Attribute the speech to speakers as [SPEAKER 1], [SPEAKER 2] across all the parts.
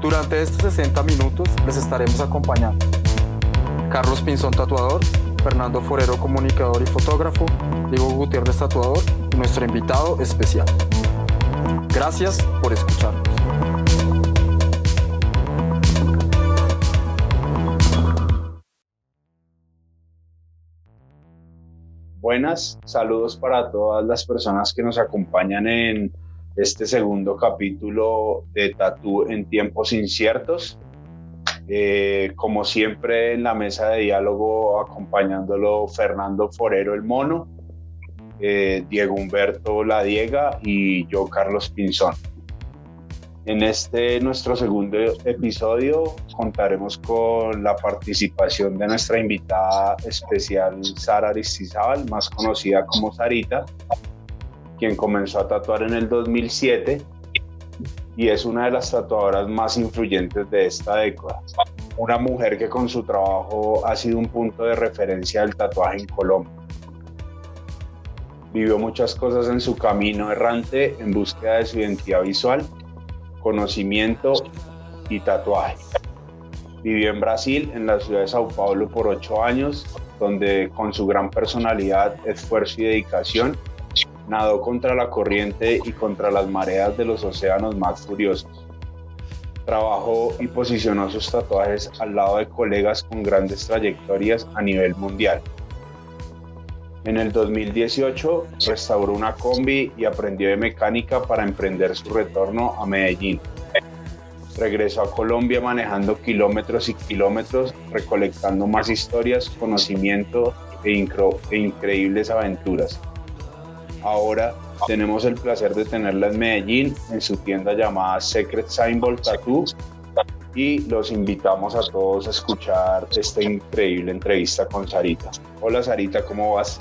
[SPEAKER 1] Durante estos 60 minutos les estaremos acompañando Carlos Pinzón Tatuador, Fernando Forero Comunicador y Fotógrafo, Diego Gutiérrez Tatuador nuestro invitado especial. Gracias por escucharnos.
[SPEAKER 2] Buenas, saludos para todas las personas que nos acompañan en este segundo capítulo de Tatú en tiempos inciertos. Eh, como siempre en la mesa de diálogo acompañándolo Fernando Forero el Mono, eh, Diego Humberto La Diega y yo Carlos Pinzón. En este nuestro segundo episodio contaremos con la participación de nuestra invitada especial Sara Aristizábal, más conocida como Sarita, quien comenzó a tatuar en el 2007 y es una de las tatuadoras más influyentes de esta década. Una mujer que con su trabajo ha sido un punto de referencia del tatuaje en Colombia. Vivió muchas cosas en su camino errante en búsqueda de su identidad visual conocimiento y tatuaje. Vivió en Brasil, en la ciudad de Sao Paulo, por ocho años, donde con su gran personalidad, esfuerzo y dedicación, nadó contra la corriente y contra las mareas de los océanos más furiosos. Trabajó y posicionó sus tatuajes al lado de colegas con grandes trayectorias a nivel mundial. En el 2018 restauró una combi y aprendió de mecánica para emprender su retorno a Medellín. Regresó a Colombia manejando kilómetros y kilómetros, recolectando más historias, conocimiento e, e increíbles aventuras. Ahora tenemos el placer de tenerla en Medellín, en su tienda llamada Secret Symbol Tattoo, y los invitamos a todos a escuchar esta increíble entrevista con Sarita. Hola Sarita, ¿cómo vas?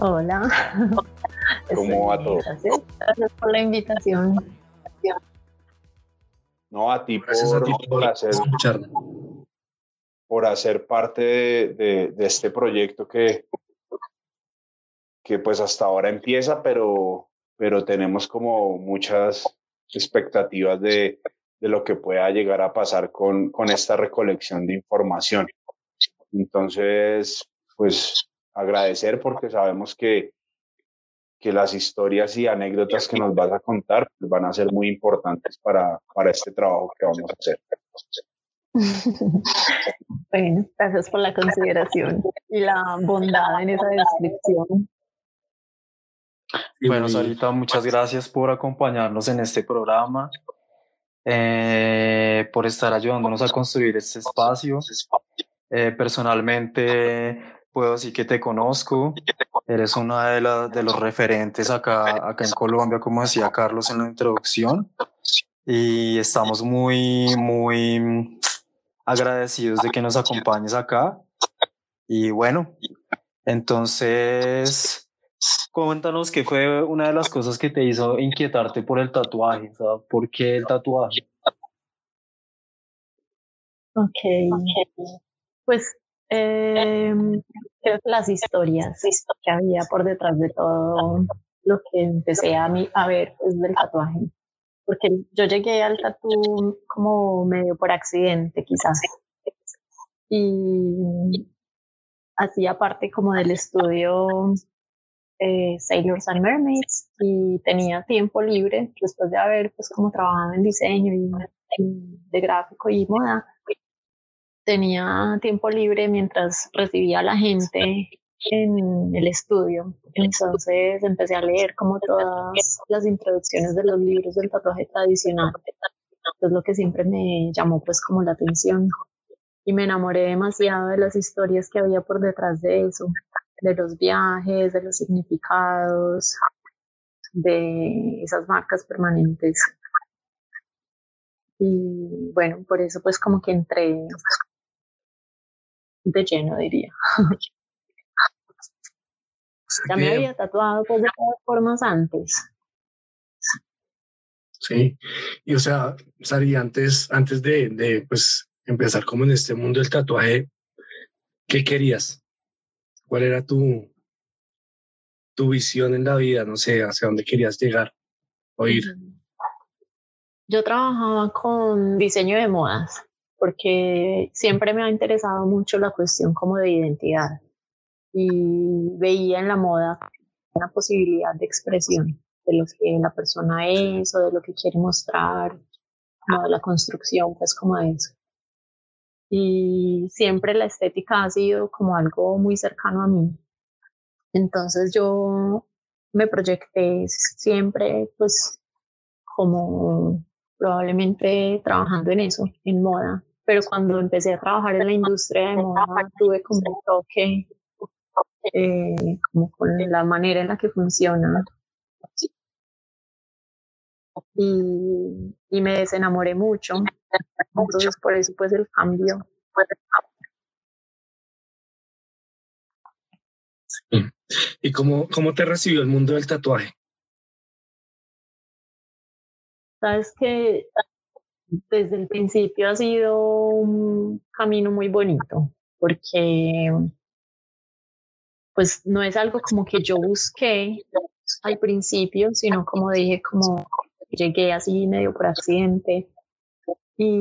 [SPEAKER 3] Hola.
[SPEAKER 2] ¿Cómo va todo?
[SPEAKER 3] Gracias, por la invitación.
[SPEAKER 2] No, a ti por, hacer, por hacer parte de, este proyecto que, que pues hasta ahora empieza, pero, pero tenemos como muchas expectativas de, de lo que pueda llegar a pasar con, con esta recolección de información. Entonces, pues agradecer porque sabemos que, que las historias y anécdotas que nos vas a contar pues, van a ser muy importantes para, para este trabajo que vamos a hacer.
[SPEAKER 3] bueno, gracias por la consideración y la bondad en esa descripción.
[SPEAKER 1] Bueno, Sarita, muchas gracias por acompañarnos en este programa, eh, por estar ayudándonos a construir este espacio. Eh, personalmente, puedo decir que te conozco. Eres una de, de los referentes acá, acá en Colombia, como decía Carlos en la introducción. Y estamos muy, muy agradecidos de que nos acompañes acá. Y bueno, entonces, cuéntanos qué fue una de las cosas que te hizo inquietarte por el tatuaje. ¿Por qué el tatuaje?
[SPEAKER 3] Ok. Pues que las historias que había por detrás de todo lo que empecé a, mí, a ver es del tatuaje. Porque yo llegué al tatu como medio por accidente, quizás. Y hacía parte como del estudio eh, Sailors and Mermaids y tenía tiempo libre después de haber pues como trabajado en diseño y de gráfico y moda tenía tiempo libre mientras recibía a la gente en el estudio. Entonces empecé a leer como todas las introducciones de los libros del tatuaje tradicional. Es lo que siempre me llamó pues como la atención. Y me enamoré demasiado de las historias que había por detrás de eso, de los viajes, de los significados, de esas marcas permanentes Y bueno, por eso pues como que entré de lleno, diría. ya me había tatuado pues de todas formas antes.
[SPEAKER 4] Sí, y o sea, Sari, antes, antes de, de pues, empezar como en este mundo del tatuaje, ¿qué querías? ¿Cuál era tu, tu visión en la vida? No sé, hacia dónde querías llegar o ir.
[SPEAKER 3] Yo trabajaba con diseño de modas porque siempre me ha interesado mucho la cuestión como de identidad y veía en la moda una posibilidad de expresión de lo que la persona es o de lo que quiere mostrar, de la construcción, pues como de eso. Y siempre la estética ha sido como algo muy cercano a mí. Entonces yo me proyecté siempre pues como probablemente trabajando en eso, en moda. Pero cuando empecé a trabajar en la industria de moda tuve como un toque eh, como con la manera en la que funciona y, y me desenamoré mucho. Entonces por eso pues el cambio.
[SPEAKER 4] ¿Y cómo, cómo te recibió el mundo del tatuaje?
[SPEAKER 3] Sabes que desde el principio ha sido un camino muy bonito, porque pues no es algo como que yo busqué al principio, sino como dije, como llegué así medio por accidente. Y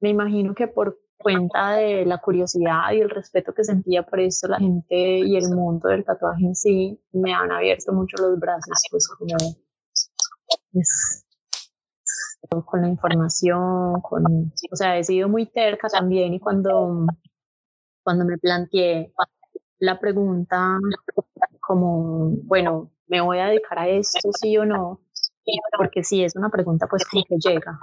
[SPEAKER 3] me imagino que por cuenta de la curiosidad y el respeto que sentía por eso la gente y el mundo del tatuaje en sí, me han abierto mucho los brazos, pues como con la información, con, o sea, he sido muy terca también y cuando, cuando me planteé la pregunta como, bueno, ¿me voy a dedicar a esto, sí o no? porque si es una pregunta pues como que llega.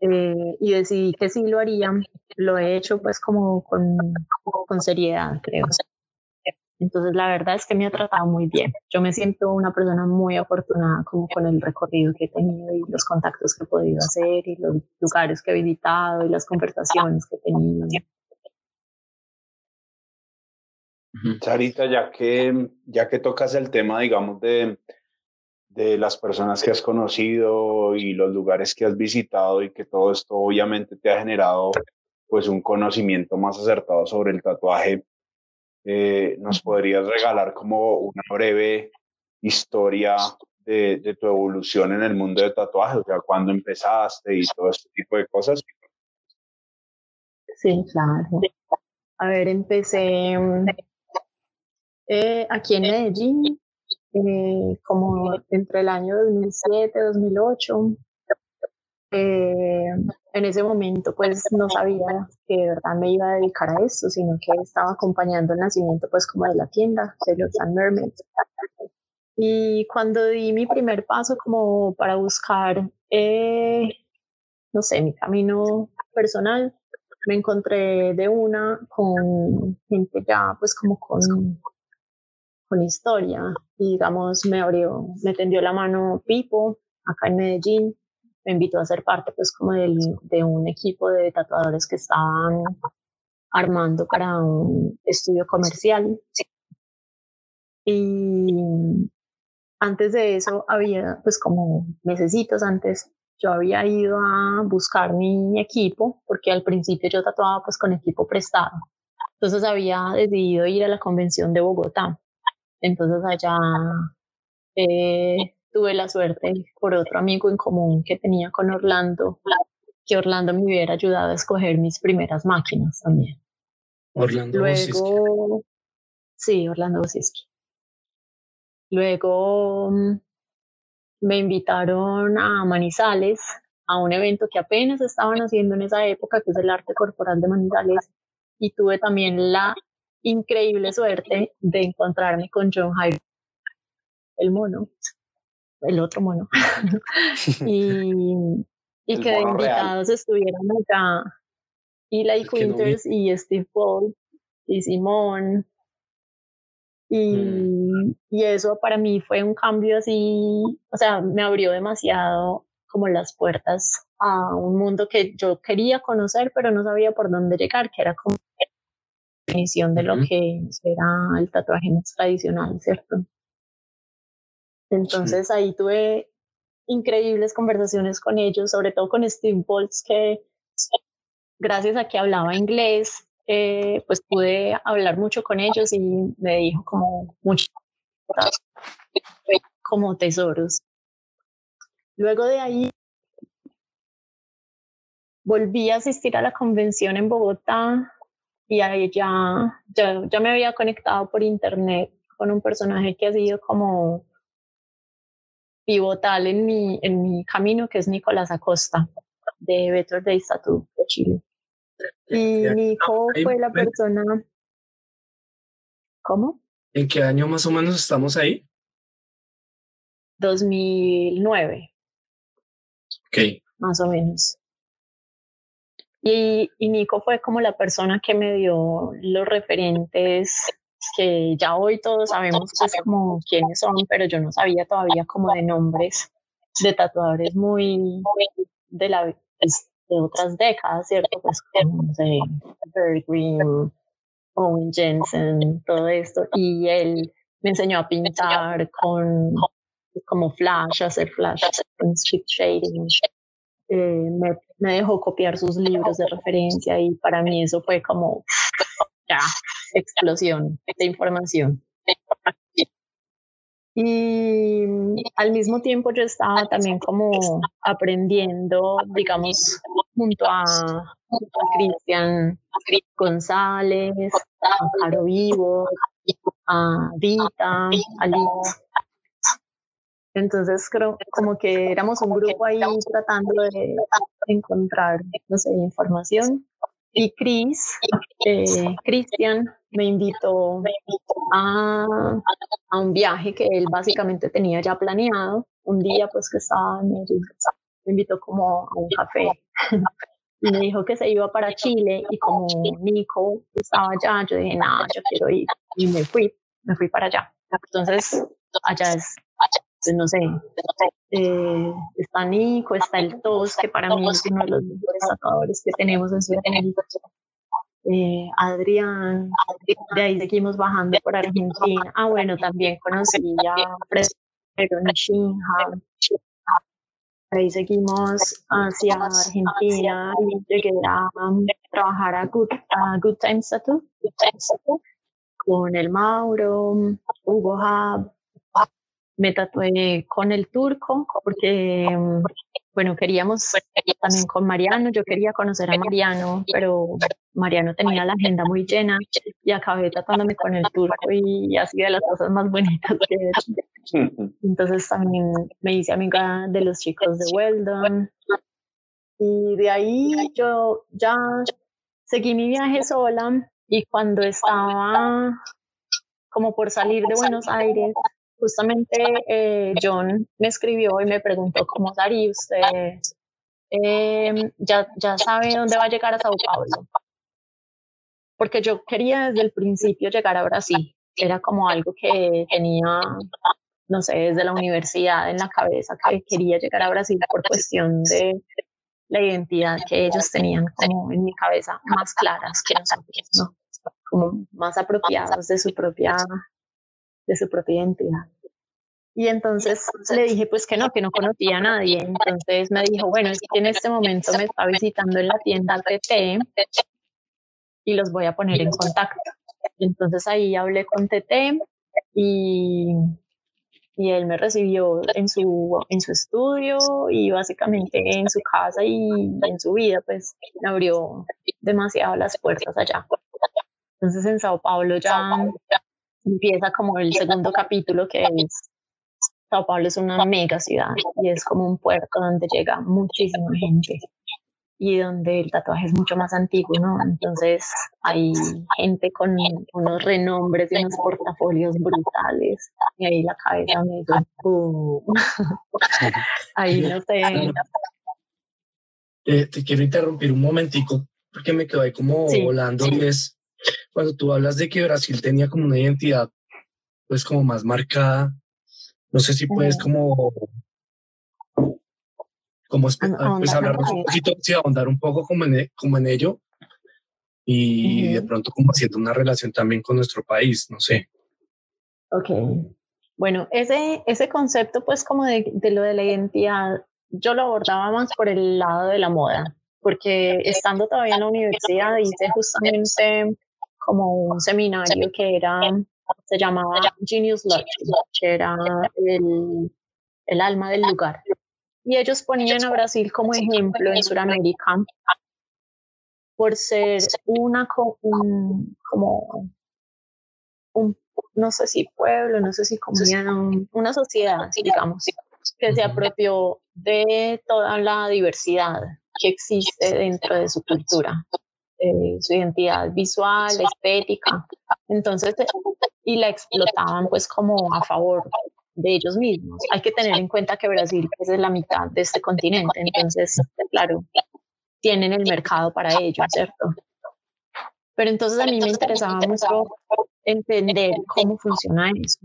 [SPEAKER 3] Eh, y decidí que sí lo haría, lo he hecho pues como con, con seriedad, creo. Entonces la verdad es que me ha tratado muy bien. Yo me siento una persona muy afortunada como con el recorrido que he tenido y los contactos que he podido hacer y los lugares que he visitado y las conversaciones que he tenido.
[SPEAKER 2] Charita, ya que, ya que tocas el tema, digamos, de, de las personas que has conocido y los lugares que has visitado y que todo esto obviamente te ha generado pues un conocimiento más acertado sobre el tatuaje. Eh, ¿Nos podrías regalar como una breve historia de, de, tu evolución en el mundo de tatuaje? O sea, cuándo empezaste y todo este tipo de cosas.
[SPEAKER 3] Sí, claro. A ver, empecé eh, aquí en Medellín, eh, como entre el año 2007, 2008. Eh, en ese momento pues no sabía que de verdad me iba a dedicar a esto, sino que estaba acompañando el nacimiento pues como de la tienda, Sailors and Mermaids. Y cuando di mi primer paso como para buscar, eh, no sé, mi camino personal, me encontré de una con gente ya pues como con con historia. Y digamos, me abrió, me tendió la mano Pipo, acá en Medellín, me invitó a ser parte pues como del, de un equipo de tatuadores que estaban armando para un estudio comercial. Y antes de eso había pues como necesitos antes yo había ido a buscar mi equipo porque al principio yo tatuaba pues con equipo prestado. Entonces había decidido ir a la convención de Bogotá entonces allá eh, tuve la suerte por otro amigo en común que tenía con Orlando, que Orlando me hubiera ayudado a escoger mis primeras máquinas también.
[SPEAKER 4] Orlando
[SPEAKER 3] Luego, sí, Orlando Bosiski. Luego mm, me invitaron a Manizales, a un evento que apenas estaban haciendo en esa época, que es el arte corporal de Manizales, y tuve también la increíble suerte de encontrarme con John Hyde, el mono, el otro mono, y, y que de invitados estuvieran acá Eli Quinters y Steve Paul y Simón. Y, mm. y eso para mí fue un cambio así, o sea, me abrió demasiado como las puertas a un mundo que yo quería conocer, pero no sabía por dónde llegar, que era como definición de lo que era el tatuaje más tradicional, ¿cierto? Entonces ahí tuve increíbles conversaciones con ellos, sobre todo con Steve Boltz, que gracias a que hablaba inglés, eh, pues pude hablar mucho con ellos y me dijo como muchas como tesoros. Luego de ahí volví a asistir a la convención en Bogotá y ahí ya, ya, ya me había conectado por internet con un personaje que ha sido como pivotal en mi, en mi camino, que es Nicolás Acosta, de Better Days Tattoo de Chile. Y Nico fue la persona... ¿Cómo?
[SPEAKER 4] ¿En qué año más o menos estamos ahí?
[SPEAKER 3] 2009.
[SPEAKER 4] Ok.
[SPEAKER 3] Más o menos. Y, Nico fue como la persona que me dio los referentes que ya hoy todos sabemos pues como quiénes son, pero yo no sabía todavía como de nombres de tatuadores muy de la pues, otras décadas, ¿cierto? Pues como no sé, Green, Owen Jensen, todo esto. Y él me enseñó a pintar con como flash, hacer flash, con shading. Eh, me, me dejó copiar sus libros de referencia y para mí eso fue como ya, explosión de información. Y al mismo tiempo yo estaba también como aprendiendo, digamos, junto a, Cristian González, a Caro Vivo, a Vita, a Liz. Entonces creo como que éramos un grupo ahí tratando de encontrar, no sé, información y Chris, eh, Cristian, me invitó a, a, un viaje que él básicamente tenía ya planeado. Un día, pues que estaba en Medellín, me invitó como a un café y me dijo que se iba para Chile y como Nico estaba allá, yo dije, nada, yo quiero ir y me fui, me fui para allá. Entonces, allá es no sé, eh, está Nico, está el Tos, que para mí es uno de los mejores tatuadores que tenemos en Sudamérica. Eh, Adrián, de ahí seguimos bajando por Argentina. Ah, bueno, también conocí a Fredero Nishinha. Ahí seguimos hacia Argentina y llegué a trabajar a Good, a Good Times Tattoo, con el Mauro, Hugo Hub, me tatué con el turco porque, bueno, queríamos también con Mariano, yo quería conocer a Mariano, pero Mariano tenía la agenda muy llena y acabé tatuándome con el turco y sido de las cosas más bonitas que he hecho. Entonces también me hice amiga de los chicos de Weldon y de ahí yo ya seguí mi viaje sola y cuando estaba como por salir de Buenos Aires, justamente eh, John me escribió y me preguntó cómo Dari, usted eh, ya, ya sabe dónde va a llegar a Sao Paulo. Porque yo quería desde el principio llegar a Brasil. Era como algo que tenía, no sé, desde la universidad en la cabeza que quería llegar a Brasil por cuestión de la identidad que ellos tenían como en mi cabeza más claras que nosotros, ¿no? Como más apropiados de su propia de su propia identidad. Y entonces le dije pues que no, que no conocía a nadie. Entonces me dijo, bueno, es que en este momento me está visitando en la tienda TT y los voy a poner en contacto. Entonces ahí hablé con TT y, y él me recibió en su, en su estudio y básicamente en su casa y en su vida, pues me abrió demasiado las puertas allá. Entonces en Sao Paulo ya empieza como el segundo capítulo que es Sao Paulo es una mega ciudad y es como un puerto donde llega muchísima gente y donde el tatuaje es mucho más antiguo, ¿no? Entonces hay gente con unos renombres y unos portafolios brutales y ahí la cabeza me dice, uh". ahí no sé.
[SPEAKER 4] Eh, te quiero interrumpir un momentico porque me quedo ahí como volando y es cuando tú hablas de que Brasil tenía como una identidad pues como más marcada, no sé si puedes como como pues hablarnos un poquito, sí, ahondar un poco como en, e, como en ello y de pronto como haciendo una relación también con nuestro país, no sé.
[SPEAKER 3] Ok. Bueno, ese, ese concepto pues como de, de lo de la identidad, yo lo abordaba más por el lado de la moda, porque estando todavía en la universidad hice justamente como un seminario que era, se llamaba Genius Lodge, que era el, el alma del lugar. Y ellos ponían a Brasil como ejemplo en Sudamérica por ser una un, como un, no sé si pueblo, no sé si comunidad, una sociedad, digamos, que se apropió de toda la diversidad que existe dentro de su cultura, eh, su identidad visual, estética. Entonces, y la explotaban pues como a favor de ellos mismos. Hay que tener en cuenta que Brasil es la mitad de este continente, entonces, claro, tienen el mercado para ello, ¿cierto? Pero entonces a mí me interesaba mucho entender cómo funciona eso.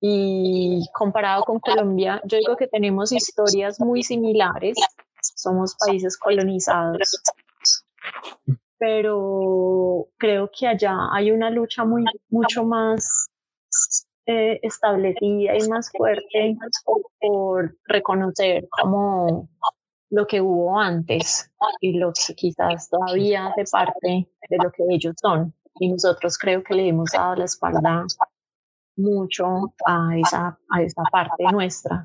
[SPEAKER 3] Y comparado con Colombia, yo digo que tenemos historias muy similares, somos países colonizados, pero creo que allá hay una lucha muy, mucho más eh, establecida y más fuerte por, reconocer como lo que hubo antes y lo que quizás todavía hace parte de lo que ellos son. Y nosotros creo que le hemos dado la espalda mucho a esa, a esa parte nuestra.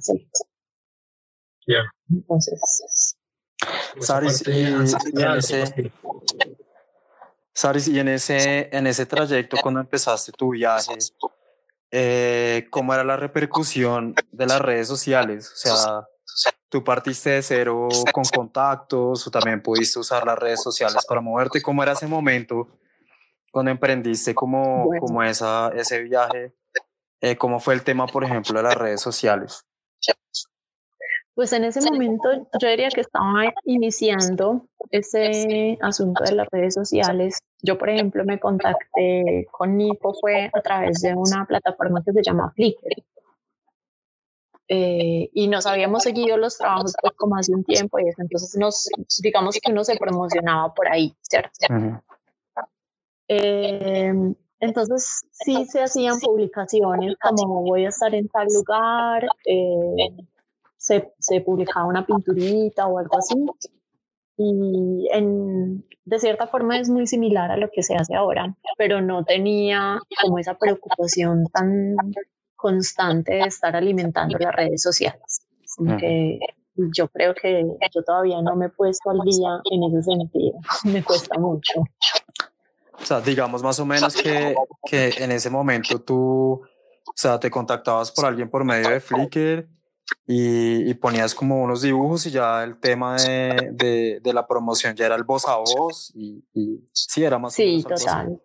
[SPEAKER 3] Entonces.
[SPEAKER 1] Saris, y, en ese, Saris, y en ese, en ese trayecto cuando empezaste tu viaje, eh, ¿cómo era la repercusión de las redes sociales? O sea, tú partiste de cero con contactos o también pudiste usar las redes sociales para moverte. ¿Cómo era ese momento cuando emprendiste como, como esa, ese viaje? Eh, ¿Cómo fue el tema, por ejemplo, de las redes sociales?
[SPEAKER 3] Pues en ese momento yo diría que estaba iniciando ese asunto de las redes sociales. Yo, por ejemplo, me contacté con Nico fue a través de una plataforma que se llama Flickr. Eh, y nos habíamos seguido los trabajos pues, como hace un tiempo y entonces nos, digamos que uno se promocionaba por ahí, ¿cierto? eh, entonces sí se hacían publicaciones como voy a estar en tal lugar, eh, se, se, publicaba una pinturita o algo así. Y en, de cierta forma es muy similar a lo que se hace ahora, pero no tenía como esa preocupación tan constante de estar alimentando las redes sociales. que yo creo que yo todavía no me he puesto al día en ese sentido, me cuesta mucho.
[SPEAKER 1] O sea, digamos más o menos que, que en ese momento tú, o sea, te contactabas por alguien por medio de Flickr y, y ponías como unos dibujos y ya el tema de, de, de, la promoción ya era el voz a voz y, y sí, era más
[SPEAKER 3] Sí, total.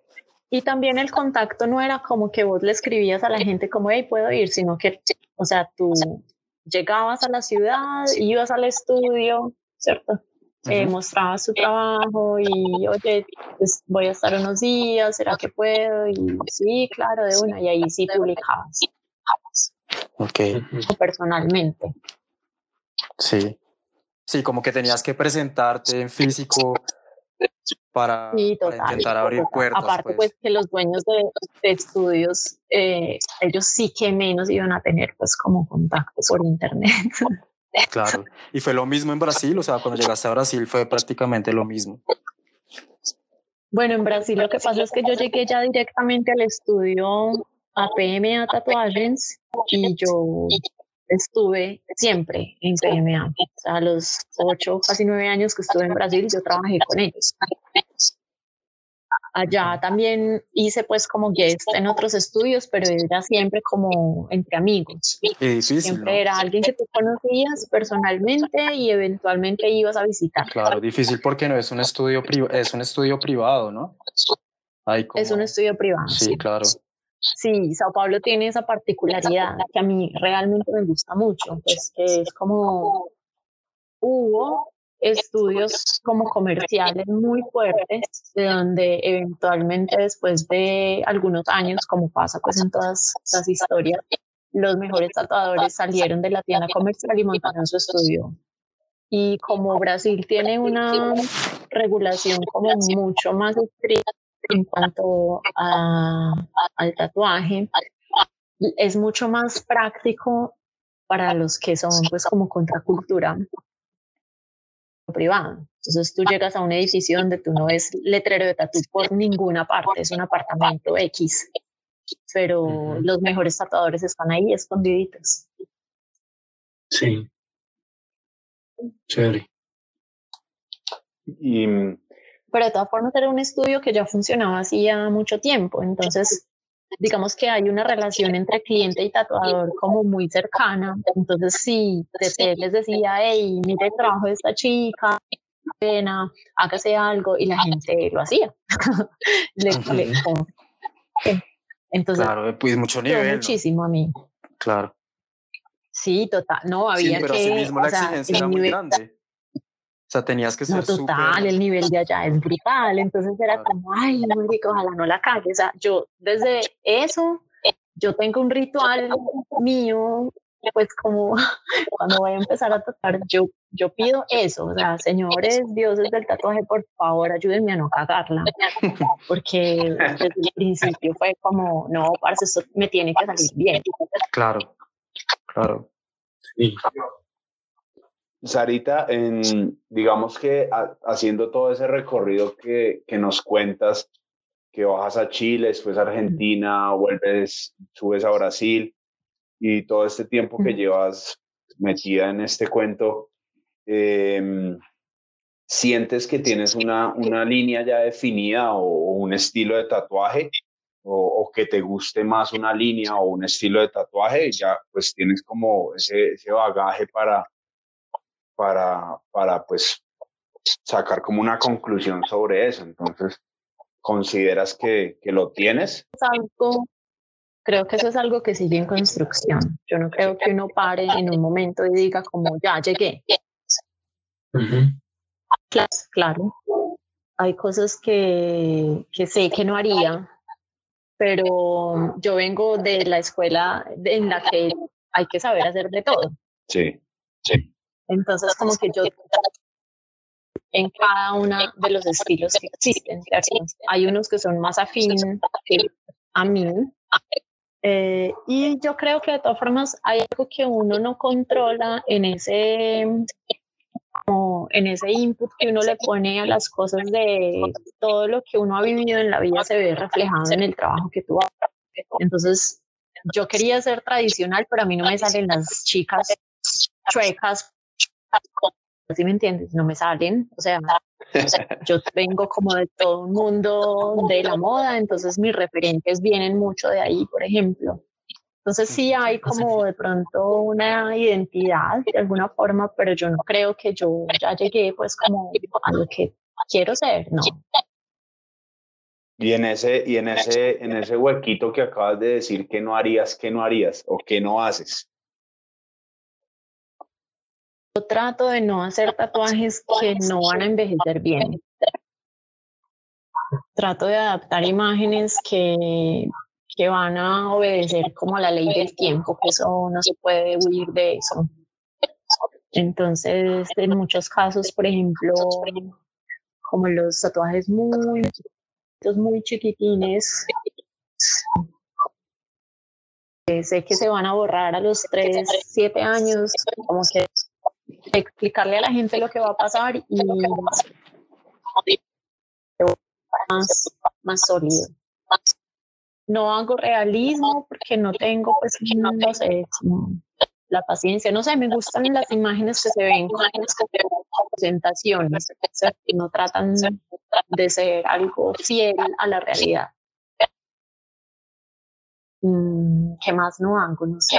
[SPEAKER 3] Y también el contacto no era como que vos le escribías a la gente como, hey, puedo ir, sino que, o sea, tú llegabas a la ciudad, ibas al estudio, ¿cierto? eh, mostraba su trabajo y, oye, pues voy a estar unos días, ¿será que puedo? Y sí, claro, de una, y ahí sí publicabas.
[SPEAKER 1] Ok.
[SPEAKER 3] personalmente.
[SPEAKER 1] Sí. Sí, como que tenías que presentarte en físico para, intentar abrir puertas.
[SPEAKER 3] Aparte, pues. pues. que los dueños de, estudios, eh, ellos sí que menos iban a tener pues como contacto por internet.
[SPEAKER 1] Claro. Y fue lo mismo en Brasil, o sea, cuando llegaste a Brasil fue prácticamente lo mismo.
[SPEAKER 3] Bueno, en Brasil lo que pasa es que yo llegué ya directamente al estudio APMA Tatuajes y yo estuve siempre en PMA. O sea, a los ocho, casi nueve años que estuve en Brasil, yo trabajé con ellos allá también hice pues como guest en otros estudios, pero era siempre como entre amigos. siempre era alguien que tú conocías personalmente y eventualmente ibas a visitar.
[SPEAKER 1] Claro, difícil porque no es un estudio es un estudio privado, ¿no?
[SPEAKER 3] Es un estudio privado.
[SPEAKER 1] Sí, claro.
[SPEAKER 3] Sí, Sao Paulo tiene esa particularidad que a mí realmente me gusta mucho, pues que es como hubo estudios como comerciales muy fuertes, de donde eventualmente después de algunos años, como pasa pues en todas las historias, los mejores tatuadores salieron de la tienda comercial y montaron su estudio. Y como Brasil tiene una regulación como mucho más estricta en cuanto a, al tatuaje, es mucho más práctico para los que son pues como contracultura privada. Entonces tú llegas a un edificio donde tú no ves letrero de tatu por ninguna parte, es un apartamento X, pero los mejores tatuadores están ahí escondiditos.
[SPEAKER 4] Sí. Chévere.
[SPEAKER 2] Y,
[SPEAKER 3] pero de todas formas era un estudio que ya funcionaba hacía mucho tiempo, entonces digamos que hay una relación entre cliente y tatuador como muy cercana. Entonces, si te les decía, hey, mire el trabajo de esta chica, pena, hágase algo, y la gente lo hacía.
[SPEAKER 1] Entonces, claro, pues mucho nivel.
[SPEAKER 3] Muchísimo a mí.
[SPEAKER 1] Claro.
[SPEAKER 3] Sí, total. No, había
[SPEAKER 1] sí, pero
[SPEAKER 3] que.
[SPEAKER 1] mismo la exigencia era muy grande. Sea, tenías que ser
[SPEAKER 3] no, total, el nivel de allá es brutal. Entonces era como, ay, rico, ojalá no la cague. O sea, yo desde eso, yo tengo un ritual mío, pues como cuando voy a empezar a tatuar, yo, yo pido eso. O sea, señores dioses del tatuaje, por favor, ayúdenme a no cagarla. Porque desde el principio fue como, no, parce, esto me tiene que salir bien.
[SPEAKER 1] Claro, claro.
[SPEAKER 4] Sí.
[SPEAKER 2] Sarita, en, digamos que haciendo todo ese recorrido que, que, nos cuentas, que bajas a Chile, después a Argentina, vuelves, subes a Brasil y todo este tiempo que llevas metida en este cuento, em, ¿sientes que tienes una, una línea ya definida o, un estilo de tatuaje? O, o, que te guste más una línea o un estilo de tatuaje, ya pues tienes como ese, ese bagaje para, para, para pues sacar como una conclusión sobre eso. Entonces, ¿consideras que, que lo tienes?
[SPEAKER 3] Algo, creo que eso es algo que sigue en construcción. Yo no creo que uno pare en un momento y diga como, ya llegué. claro, hay cosas que, que sé que no haría, pero yo vengo de la escuela en la que hay que saber hacer de todo.
[SPEAKER 2] Sí, sí.
[SPEAKER 3] Entonces, como que yo en cada uno de los estilos que existen, Hay unos que son más afín a mí. Eh, y yo creo que de todas formas hay algo que uno no controla en ese, como en ese input que uno le pone a las cosas de todo lo que uno ha vivido en la vida se ve reflejado en el trabajo que tú haces. Entonces, yo quería ser tradicional, pero a mí no me salen las chicas chuecas si me entiendes? No me salen, o sea, yo vengo como de todo un mundo de la moda, entonces mis referentes vienen mucho de ahí, por ejemplo. Entonces sí hay como de pronto una identidad de alguna forma, pero yo no creo que yo ya llegué pues como a lo que quiero ser, no.
[SPEAKER 2] Y en ese, y en ese, en ese huequito que acabas de decir que no harías, que no harías o que no haces,
[SPEAKER 3] yo trato de no hacer tatuajes que no van a envejecer bien. Trato de adaptar imágenes que, que van a obedecer como la ley del tiempo, que eso no se puede huir de eso. Entonces, en muchos casos, por ejemplo, como los tatuajes muy, muy chiquitines, sé que se van a borrar a los 3, 7 años, como que explicarle a la gente lo que va a pasar y más, más sólido. No hago realismo porque no tengo, pues, no sé, la paciencia. No sé, me gustan las imágenes que se ven, imágenes que se presentaciones, que no tratan de ser algo fiel a la realidad. Mm, ¿Qué más no hago? No sé.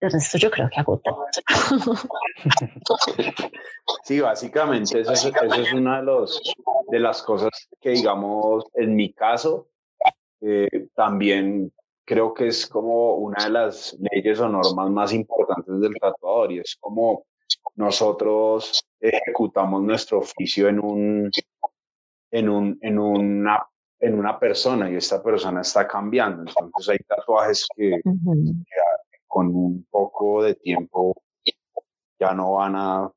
[SPEAKER 3] El resto yo creo que agota.
[SPEAKER 2] Sí, básicamente eso es, eso es una de, los, de las cosas que, digamos, en mi caso, eh, también creo que es como una de las leyes o normas más importantes del tatuador y es como nosotros ejecutamos nuestro oficio en un, en un, en una en una persona y esta persona está cambiando. Entonces hay tatuajes que, con un poco de tiempo ya no van a,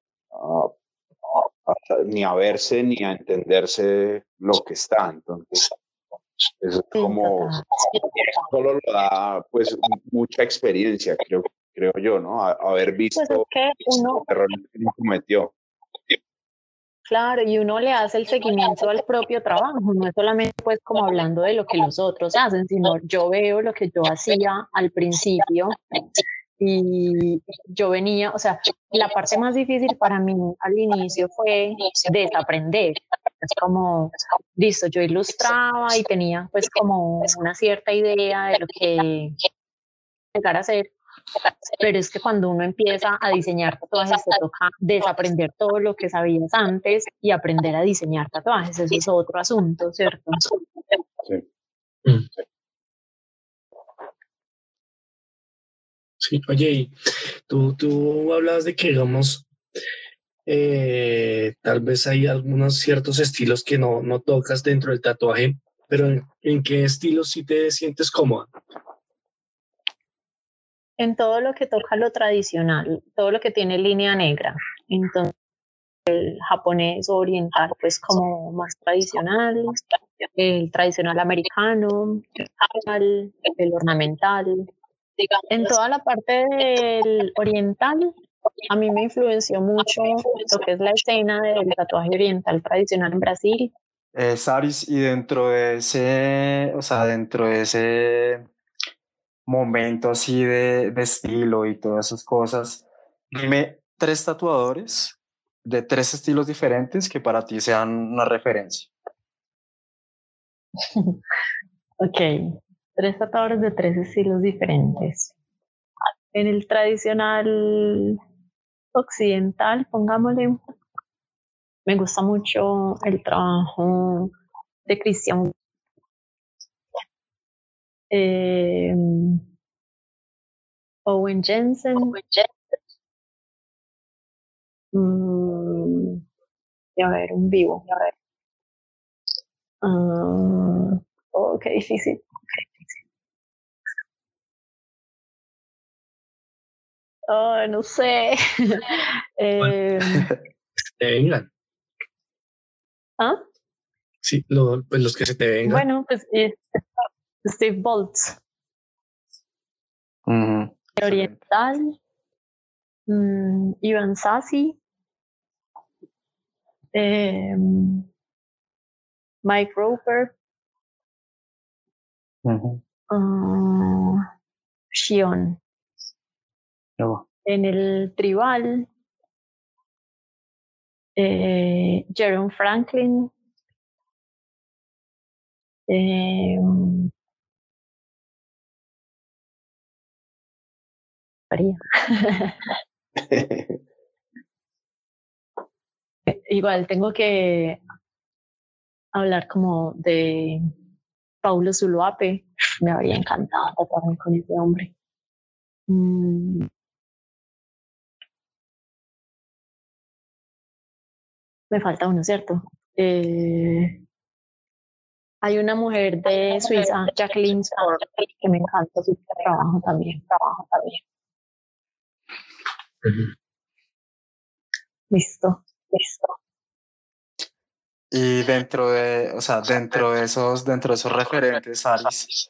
[SPEAKER 2] ni a verse ni a entenderse lo que está. Entonces, es como, solo lo da pues mucha experiencia, creo, creo yo, ¿no? haber pues visto
[SPEAKER 3] que uno,
[SPEAKER 2] errores que uno cometió.
[SPEAKER 3] Claro, y uno le hace el seguimiento al propio trabajo, no es solamente pues como hablando de lo que los otros hacen, sino yo veo lo que yo hacía al principio y yo venía, o sea, la parte más difícil para mí al inicio fue desaprender. Es como, listo, yo ilustraba y tenía pues como una cierta idea de lo que llegar a hacer, pero es que cuando uno empieza a diseñar tatuajes, te toca desaprender todo lo que sabías antes y aprender a diseñar tatuajes. Eso es otro asunto, ¿cierto? Sí. Mm.
[SPEAKER 4] Sí, oye, tú, tú hablabas de que, digamos, eh, tal vez hay algunos ciertos estilos que no, no tocas dentro del tatuaje, pero ¿en, en qué estilo sí te sientes cómoda?
[SPEAKER 3] En todo lo que toca lo tradicional, todo lo que tiene línea negra. Entonces, el japonés oriental, pues como más tradicional, el tradicional americano, el, el ornamental. En toda la parte del oriental, a mí me influenció mucho lo que es la escena del tatuaje oriental tradicional en Brasil.
[SPEAKER 1] Eh, Saris, y dentro de ese, o sea, dentro de ese momento así de, de estilo y todas esas cosas, dime tres tatuadores de tres estilos diferentes que para ti sean una referencia.
[SPEAKER 3] ok, tres tatuadores de tres estilos diferentes. En el tradicional occidental, pongámosle, me gusta mucho el trabajo de Christian eh, Owen Jensen. Mm, a ver, un vivo. A ver. Uh, oh, qué difícil. Oh, no sé. eh,
[SPEAKER 4] vengan.
[SPEAKER 3] ¿Ah?
[SPEAKER 4] Sí, lo, pues los que se te vengan.
[SPEAKER 3] Bueno, pues eh, Steve Boltz. Oriental. Um, Ivan Sassi. Um, Mike Roper. Uh Shion. En el tribal. Eh, Jerome Franklin. Eh, Igual tengo que hablar como de Paulo Zuluape. Me habría encantado tatuarme con ese hombre. Mm. Me falta uno, ¿cierto? Eh, hay una mujer de Suiza, Jacqueline Sport, que me encanta su trabajo también. Trabajo también. Listo, listo.
[SPEAKER 1] Y dentro de, o sea, dentro de esos, dentro de esos referentes, Alice,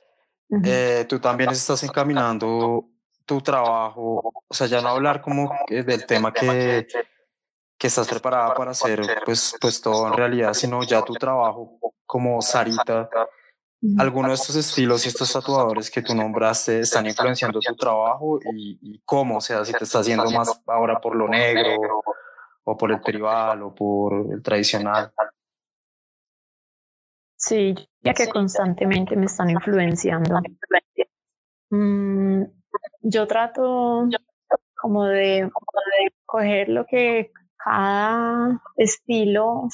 [SPEAKER 1] eh, tú también estás encaminando tu trabajo, o sea, ya no hablar como del tema que, que estás preparada para hacer, pues, pues todo en realidad, sino ya tu trabajo como Sarita algunos de estos estilos y estos tatuadores que tú nombraste están influenciando tu trabajo y, cómo, o sea, si te estás haciendo más ahora por lo negro o por el tribal o por el tradicional.
[SPEAKER 3] Sí, ya que constantemente me están influenciando. Mm, yo trato como de, coger lo que cada estilo,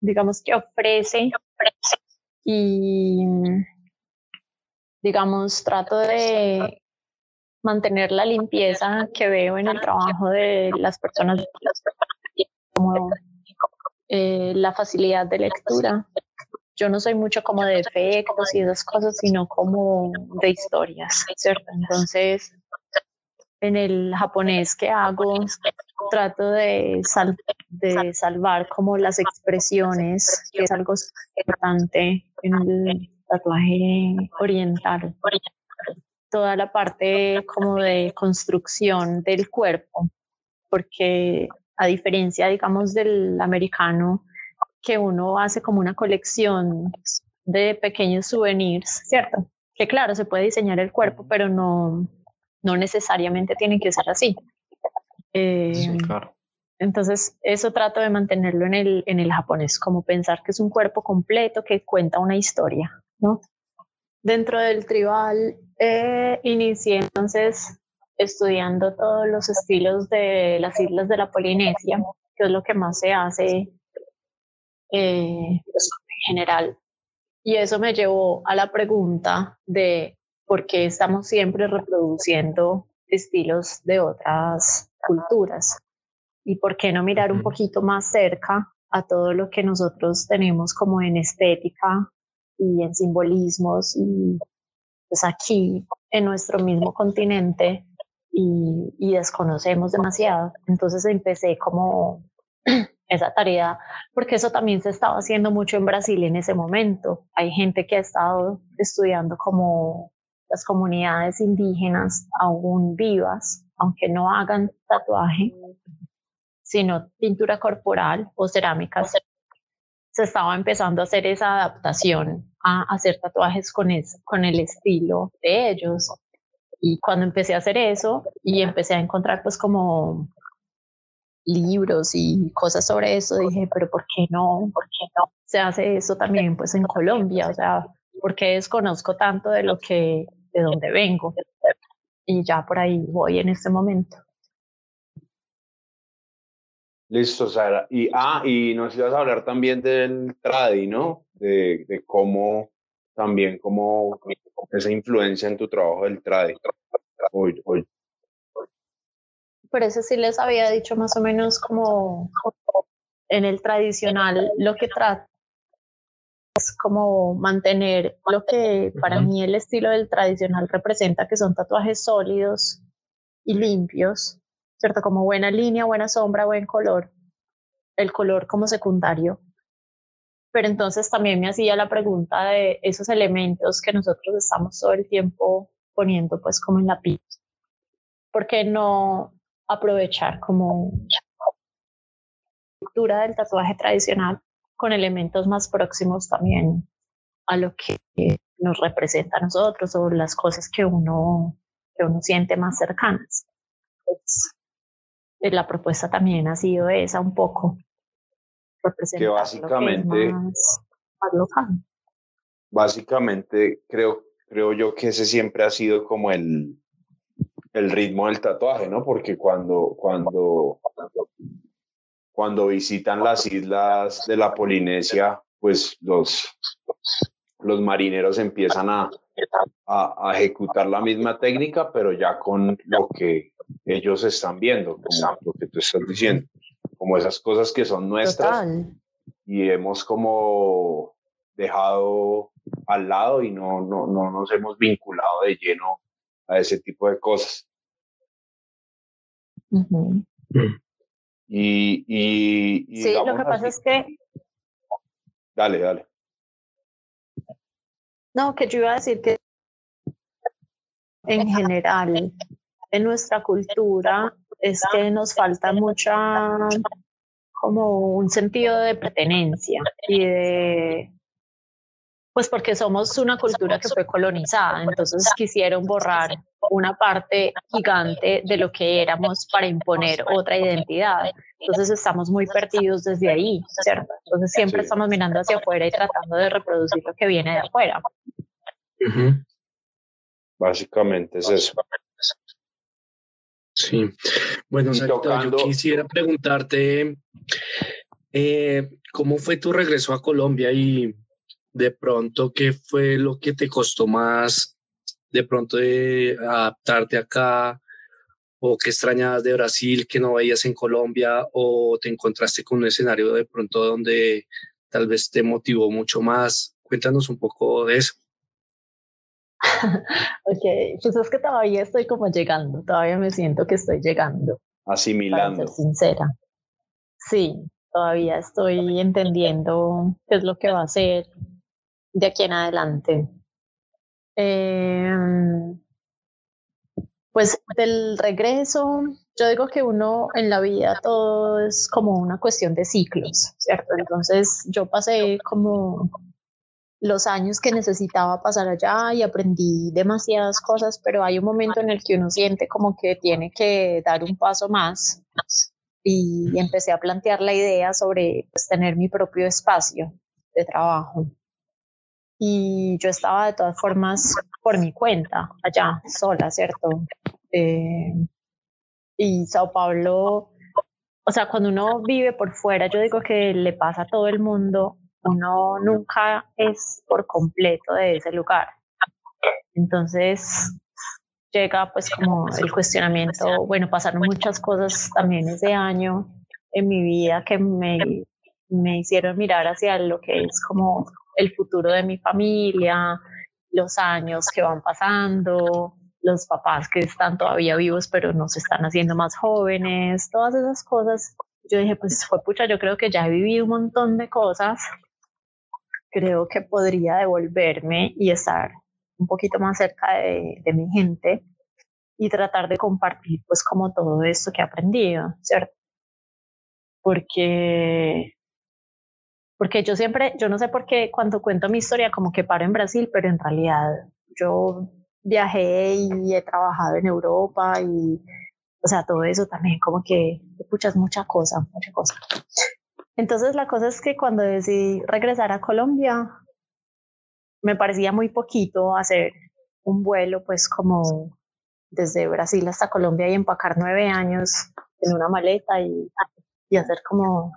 [SPEAKER 3] digamos que ofrece y digamos trato de mantener la limpieza que veo en el trabajo de las personas, como eh, la facilidad de lectura. yo no soy mucho como de efectos y esas cosas, sino como de historias, ¿cierto? Entonces, en el japonés que hago, trato de, de salvar como las expresiones, que es algo importante en el tatuaje oriental. Toda la parte como de construcción del cuerpo, porque a diferencia, digamos, del americano, que uno hace como una colección de pequeños souvenirs, ¿cierto? Que claro, se puede diseñar el cuerpo, pero no, no necesariamente tiene que ser así. Eh, claro. Entonces, eso trato de mantenerlo en el, en el japonés, como pensar que es un cuerpo completo que cuenta una historia, ¿no? Dentro del tribal, eh, inicié entonces estudiando todos los estilos de las islas de la Polinesia, que es lo que más se hace eh, pues, en general. Y eso me llevó a la pregunta de por qué estamos siempre reproduciendo estilos de otras culturas y por qué no mirar un poquito más cerca a todo lo que nosotros tenemos como en estética y en simbolismos y pues aquí en nuestro mismo continente y, y desconocemos demasiado. Entonces empecé como esa tarea, porque eso también se estaba haciendo mucho en Brasil en ese momento. Hay gente que ha estado estudiando como las comunidades indígenas aún vivas, aunque no hagan tatuaje, sino pintura corporal o cerámicas. Se estaba empezando a hacer esa adaptación a hacer tatuajes con, con el estilo de ellos. Y cuando empecé a hacer eso y empecé a encontrar pues como libros y cosas sobre eso, dije, pero ¿por qué no? ¿Por qué no? Se hace eso también pues en Colombia, o sea, porque desconozco tanto de lo que, de dónde vengo. Y ya por ahí voy en este momento.
[SPEAKER 2] Listo, Sara. Y, ah, y nos ibas a hablar también del tradi, ¿no? De, de cómo, también cómo esa influencia en tu trabajo del tradi. Hoy, hoy,
[SPEAKER 3] por eso sí les había dicho más o menos como, en el tradicional lo que trata es como mantener lo que para mí el estilo del tradicional representa, que son tatuajes sólidos y limpios, ¿cierto? Como buena línea, buena sombra, buen color, el color como secundario. Pero entonces también me hacía la pregunta de esos elementos que nosotros estamos todo el tiempo poniendo pues como en la piel. ¿Por qué no aprovechar como estructura del tatuaje tradicional con elementos más próximos también a lo que nos representa a nosotros o las cosas que uno, que uno siente más cercanas. Pues, eh, la propuesta también ha sido esa un poco.
[SPEAKER 2] Que básicamente, más, local. Básicamente creo, creo yo que ese siempre ha sido como el, el ritmo del tatuaje, ¿no? Porque cuando, cuando, cuando visitan las islas de la Polinesia, pues los, los marineros empiezan a, a, ejecutar la misma técnica, pero ya con lo que ellos están viendo, como lo que tú estás diciendo, como esas cosas que son nuestras. Y hemos como dejado al lado y no, no, no nos hemos vinculado de lleno a ese tipo de cosas. Y, y,
[SPEAKER 3] sí, lo que pasa es que...
[SPEAKER 2] Dale, dale.
[SPEAKER 3] No, que yo iba a decir que en general en nuestra cultura es que nos falta mucha como un sentido de pertenencia y de pues porque somos una cultura que fue colonizada, entonces quisieron borrar una parte gigante de lo que éramos para imponer otra identidad. Entonces estamos muy perdidos desde ahí, ¿cierto? Entonces siempre estamos mirando hacia afuera y tratando de reproducir lo que viene de afuera.
[SPEAKER 2] Básicamente es eso.
[SPEAKER 4] Sí. Bueno, yo quisiera preguntarte, eh, ¿cómo fue tu regreso a Colombia y de pronto qué fue lo que te costó más de pronto de adaptarte acá o qué extrañabas de Brasil que no veías en Colombia o te encontraste con un escenario de pronto donde tal vez te motivó mucho más. Cuéntanos un poco de eso.
[SPEAKER 3] ok, pues es que todavía estoy como llegando, todavía me siento que estoy llegando.
[SPEAKER 2] Asimilando.
[SPEAKER 3] Para ser sincera. Sí, todavía estoy entendiendo qué es lo que va a ser de aquí en adelante. Em, pues del regreso, yo digo que uno en la vida todo es como una cuestión de ciclos, ¿cierto? Entonces yo pasé como los años que necesitaba pasar allá y aprendí demasiadas cosas, pero hay un momento en el que uno siente como que tiene que dar un paso más y empecé a plantear la idea sobre pues, tener mi propio espacio de trabajo. Y yo estaba de todas formas por mi cuenta, allá, sola, ¿cierto? Eh, y Sao Paulo, o sea, cuando uno vive por fuera, yo digo que le pasa a todo el mundo, uno nunca es por completo de ese lugar. Entonces llega pues como el cuestionamiento, bueno, pasaron muchas cosas también ese año en mi vida que me, me hicieron mirar hacia lo que es como el futuro de mi familia, los años que van pasando, los papás que están todavía vivos pero no se están haciendo más jóvenes, todas esas cosas. Yo dije, pues fue pucha, yo creo que ya he vivido un montón de cosas. Creo que podría devolverme y estar un poquito más cerca de, de mi gente y tratar de compartir pues como todo esto que he aprendido, ¿cierto? Porque porque yo siempre, yo no sé por qué cuando cuento mi historia como que paro en Brasil, pero en realidad yo viajé y he trabajado en Europa y, o sea, todo eso también como que escuchas mucha cosa, mucha cosa. Entonces la cosa es que cuando decidí regresar a Colombia, me parecía muy poquito hacer un vuelo pues como desde Brasil hasta Colombia y empacar nueve años en una maleta y, y hacer como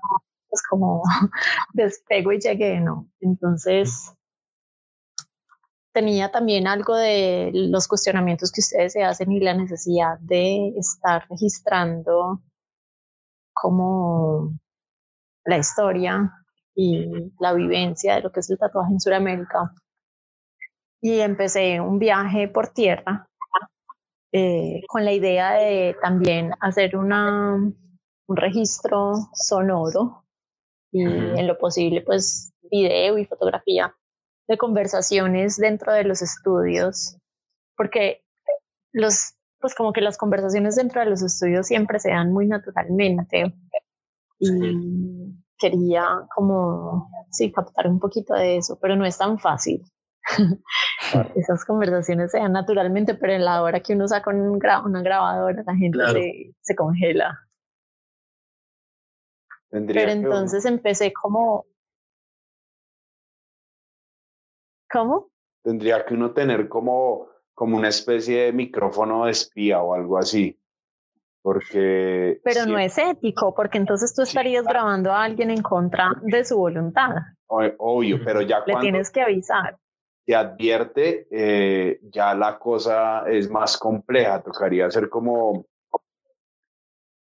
[SPEAKER 3] pues como despego y llegué, ¿no? Entonces tenía también algo de los cuestionamientos que ustedes se hacen y la necesidad de estar registrando como la historia y la vivencia de lo que es el tatuaje en Sudamérica. Y empecé un viaje por tierra eh, con la idea de también hacer una, un registro sonoro y en lo posible pues video y fotografía de conversaciones dentro de los estudios, porque los, pues como que las conversaciones dentro de los estudios siempre se dan muy naturalmente. Y quería como, sí, captar un poquito de eso, pero no es tan fácil. Esas conversaciones se dan naturalmente, pero en la hora que uno saca un una grabadora, la gente se, se congela. Pero entonces empecé como... ¿Cómo?
[SPEAKER 2] Tendría que uno tener como, como una especie de micrófono de espía o algo así. Porque...
[SPEAKER 3] Pero no es ético, porque entonces tú estarías grabando a alguien en contra de su voluntad.
[SPEAKER 2] Obvio, pero ya
[SPEAKER 3] Le tienes que avisar.
[SPEAKER 2] Te advierte, eh, ya la cosa es más compleja. Tocaría hacer como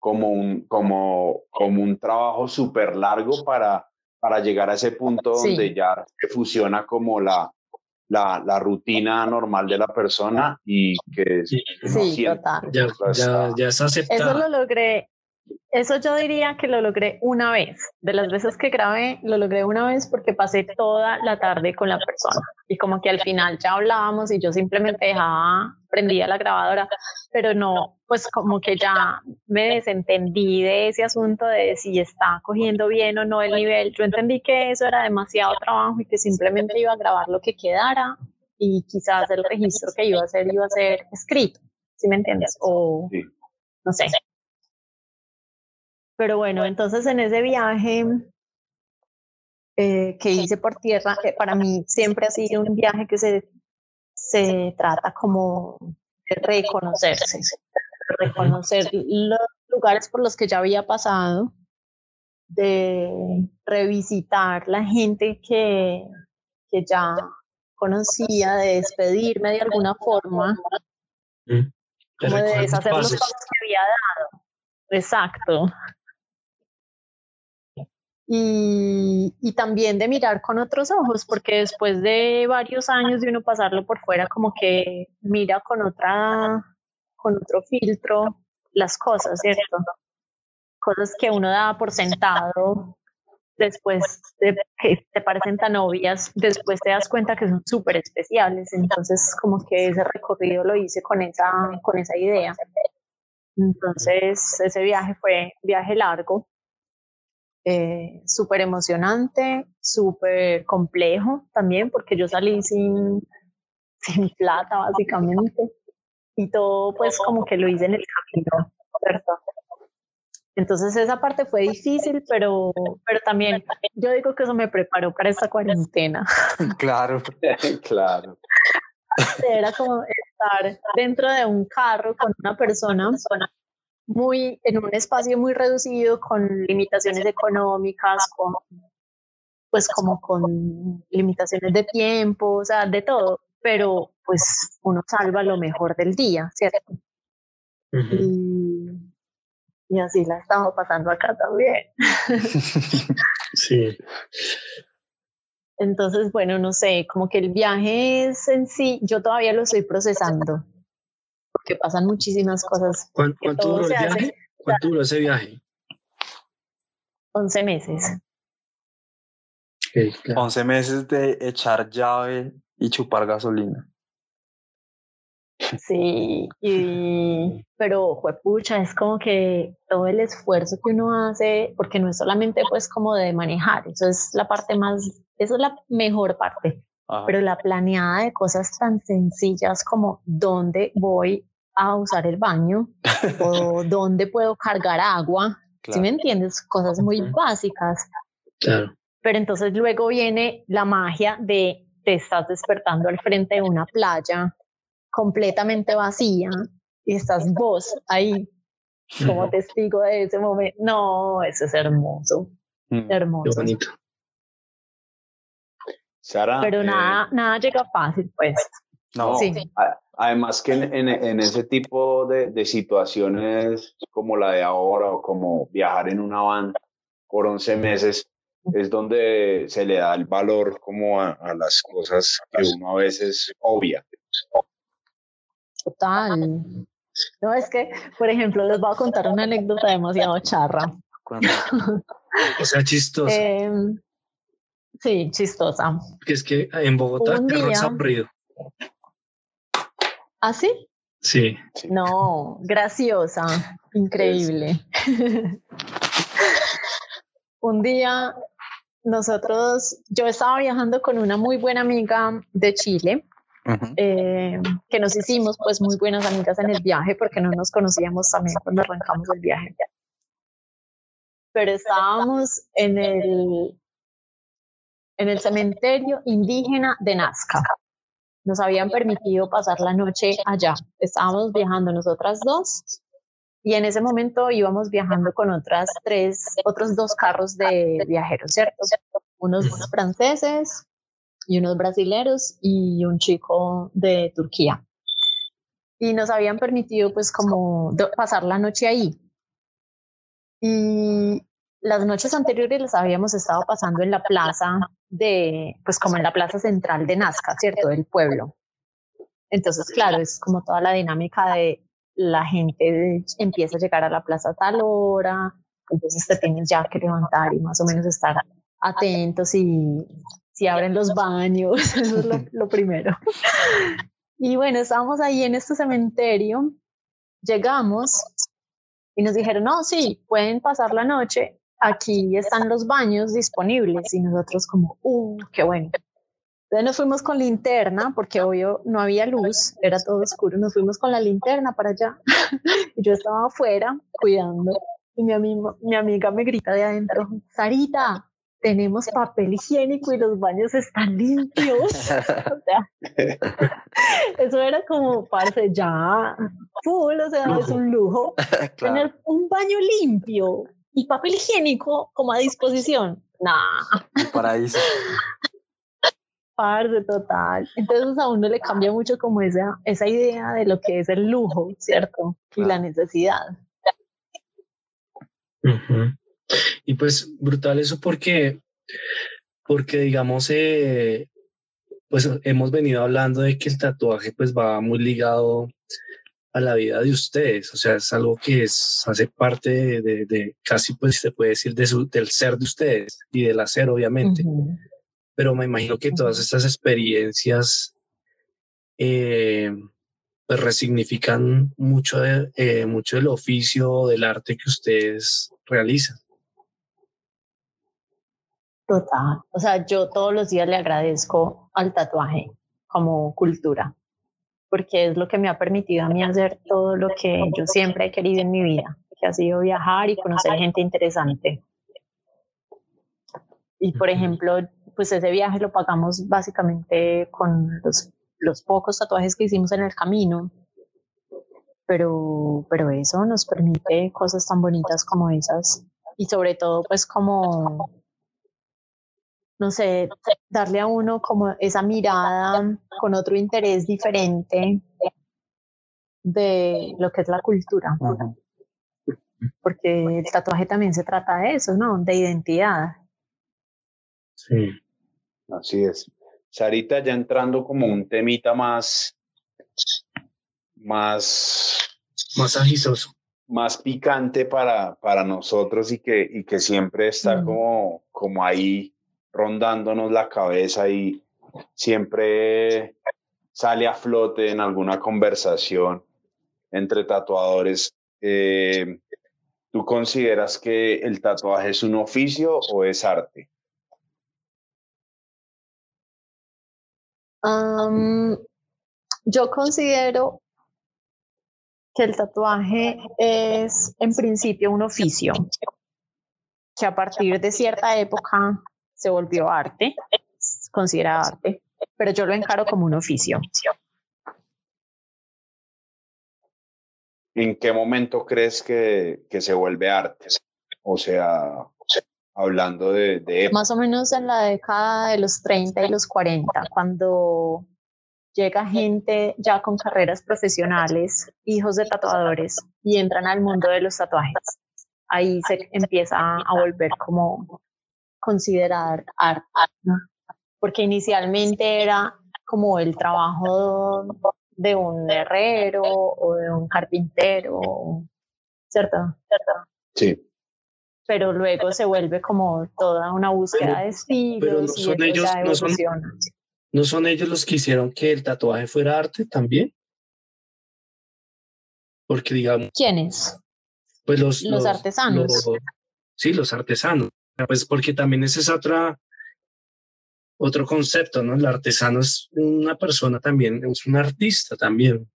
[SPEAKER 2] como un, como, como un trabajo súper largo para, para llegar a ese punto donde ya se fusiona como la, la, la, rutina normal de la persona y que,
[SPEAKER 3] sí, total.
[SPEAKER 4] Ya, ya, ya es aceptado.
[SPEAKER 3] Eso lo logré, eso yo diría que lo logré una vez. De las veces que grabé, lo logré una vez porque pasé toda la tarde con la persona. Y como que al final ya hablábamos y yo simplemente dejaba, prendía la grabadora, pero no, pues como que ya me desentendí de ese asunto de si está cogiendo bien o no el nivel. Yo entendí que eso era demasiado trabajo y que simplemente iba a grabar lo que quedara y quizás el registro que iba a hacer iba a ser escrito, ¿sí me entiendes? O no sé, pero bueno, entonces en ese viaje eh, que hice por tierra, eh, para mí siempre ha sido un viaje que se, se trata como de reconocerse, de reconocer los lugares por los que ya había pasado, de revisitar la gente que, que ya conocía, de despedirme de alguna forma, mm. como de deshacer los pasos que había dado. Exacto y, también de mirar con otros ojos, porque después de varios años de uno pasarlo por fuera, como que mira con otra, con otro filtro las cosas, ¿cierto? Cosas que uno da por sentado, después de que te parecen tan obvias, después te das cuenta que son súper especiales, entonces como que ese recorrido lo hice con esa, con esa idea. Entonces ese viaje fue viaje largo, eh, súper emocionante, súper complejo también, porque yo salí sin, sin plata básicamente y todo pues como que lo hice en el camino, ¿cierto? Entonces esa parte fue difícil, pero, pero también yo digo que eso me preparó para esta cuarentena.
[SPEAKER 1] Claro,
[SPEAKER 2] claro.
[SPEAKER 3] Era como estar dentro de un carro con una persona muy en un espacio muy reducido con limitaciones económicas, con pues como con limitaciones de tiempo, o sea, de todo, pero pues uno salva lo mejor del día, ¿cierto? y, y, así la estamos pasando acá también.
[SPEAKER 4] sí.
[SPEAKER 3] Entonces, bueno, no sé, como que el viaje es en sí, yo todavía lo estoy procesando porque pasan muchísimas cosas.
[SPEAKER 4] ¿Cuánto, duró el viaje? ¿Cuánto duró ese viaje?
[SPEAKER 3] 11 meses.
[SPEAKER 1] 11 meses de echar llave y chupar gasolina.
[SPEAKER 3] Sí, y, pero pucha, es como que todo el esfuerzo que uno hace, porque no es solamente pues como de manejar, eso es la parte más, eso es la mejor parte, pero la planeada de cosas tan sencillas como dónde voy a usar el baño o dónde puedo cargar agua, si me entiendes? Cosas muy básicas.
[SPEAKER 4] Claro.
[SPEAKER 3] Pero entonces luego viene la magia de te estás despertando al frente de una playa completamente vacía y estás vos ahí como testigo de ese momento. No, eso es hermoso, mm. hermoso. bonito. Pero eh, nada, nada llega fácil, pues.
[SPEAKER 2] No, sí. Además que en, ese tipo de, situaciones como la de ahora o como viajar en una van por 11 meses es donde se le da el valor como a, las cosas que uno a veces obvia.
[SPEAKER 3] Total. No, es que, por ejemplo, les voy a contar una anécdota demasiado charra.
[SPEAKER 4] o sea, chistosa.
[SPEAKER 3] Em, sí, chistosa.
[SPEAKER 4] Que es que en Bogotá es aburrido.
[SPEAKER 3] ¿Ah, sí?
[SPEAKER 4] Sí.
[SPEAKER 3] No, graciosa, increíble. Un día nosotros, yo estaba viajando con una muy buena amiga de Chile, eh, que nos hicimos pues muy buenas amigas en el viaje porque no nos conocíamos también cuando arrancamos el viaje. Pero estábamos en el, en el cementerio indígena de Nazca nos habían permitido pasar la noche allá. Estábamos viajando nosotras dos y en ese momento íbamos viajando con otras tres, otros dos carros de viajeros, ¿cierto? Unos franceses y unos brasileros y un chico de Turquía. Y nos habían permitido pues como pasar la noche ahí. Y las noches anteriores las habíamos estado pasando en la plaza de, pues como en la plaza central de Nazca, ¿cierto? Del pueblo. Entonces, claro, es como toda la dinámica de la gente empieza a llegar a la plaza a tal hora, entonces te tienes ya que levantar y más o menos estar atentos y si abren los baños, eso es lo, lo primero. Y bueno, estábamos ahí en este cementerio, llegamos y nos dijeron, no, sí, pueden pasar la noche, aquí están los baños disponibles y nosotros como, uh, qué bueno. Entonces nos fuimos con linterna, porque obvio no había luz, era todo oscuro, nos fuimos con la linterna para allá. y yo estaba afuera cuidando y mi, amigo, mi amiga me grita de adentro, Sarita, tenemos papel higiénico y los baños están limpios. o sea, eso era como, parce, ya, full, o sea, es un lujo. Tener un baño limpio y papel higiénico como a disposición. Nah.
[SPEAKER 1] Paraíso.
[SPEAKER 3] Parce, total. Entonces a uno le cambia mucho como esa, esa idea de lo que es el lujo, ¿cierto? Y la necesidad.
[SPEAKER 4] Y pues brutal eso porque, porque digamos, eh, pues hemos venido hablando de que el tatuaje pues va muy ligado a la vida de ustedes, o sea, es algo que es, hace parte de, de, casi pues se puede decir de su, del ser de ustedes y del hacer obviamente, pero me imagino que todas estas experiencias eh, pues resignifican mucho, de, eh, mucho del oficio, del arte que ustedes realizan.
[SPEAKER 3] Total. O sea, yo todos los días le agradezco al tatuaje como cultura, porque es lo que me ha permitido a mí hacer todo lo que yo siempre he querido en mi vida, que ha sido viajar y conocer gente interesante. Y por ejemplo, pues ese viaje lo pagamos básicamente con los, los pocos tatuajes que hicimos en el camino, pero, pero eso nos permite cosas tan bonitas como esas. Y sobre todo pues como no sé, darle a uno como esa mirada con otro interés diferente de lo que es la cultura. Porque el tatuaje también se trata de eso, ¿no? De identidad.
[SPEAKER 2] Sí. Así es. Sarita, ya entrando como un temita más, más,
[SPEAKER 4] más agisoso,
[SPEAKER 2] más picante para, para nosotros y que, y que siempre está como, como ahí rondándonos la cabeza y siempre sale a flote en alguna conversación entre tatuadores. Eh, ¿Tú consideras que el tatuaje es un oficio o es arte?
[SPEAKER 3] yo considero que el tatuaje es en principio un oficio, que a partir de cierta época se volvió arte, considera arte, pero yo lo encaro como un oficio.
[SPEAKER 2] ¿En qué momento crees que, que se vuelve arte? O sea, hablando de, de...
[SPEAKER 3] Más o menos en la década de los 30 y los 40, cuando llega gente ya con carreras profesionales, hijos de tatuadores, y entran al mundo de los tatuajes. Ahí se empieza a volver como considerar arte, porque inicialmente era como el trabajo de un herrero o de un carpintero, ¿cierto? ¿Cierto?
[SPEAKER 2] Sí.
[SPEAKER 3] Pero luego se vuelve como toda una búsqueda de estilos pero no son ellos, no son,
[SPEAKER 4] ¿No son ellos los que hicieron que el tatuaje fuera arte también? Porque digamos...
[SPEAKER 3] ¿Quiénes?
[SPEAKER 4] Pues los,
[SPEAKER 3] los, artesanos.
[SPEAKER 4] sí, los artesanos. Pues porque también ese es otra, otro concepto, ¿no? El artesano es una persona también, es un artista también.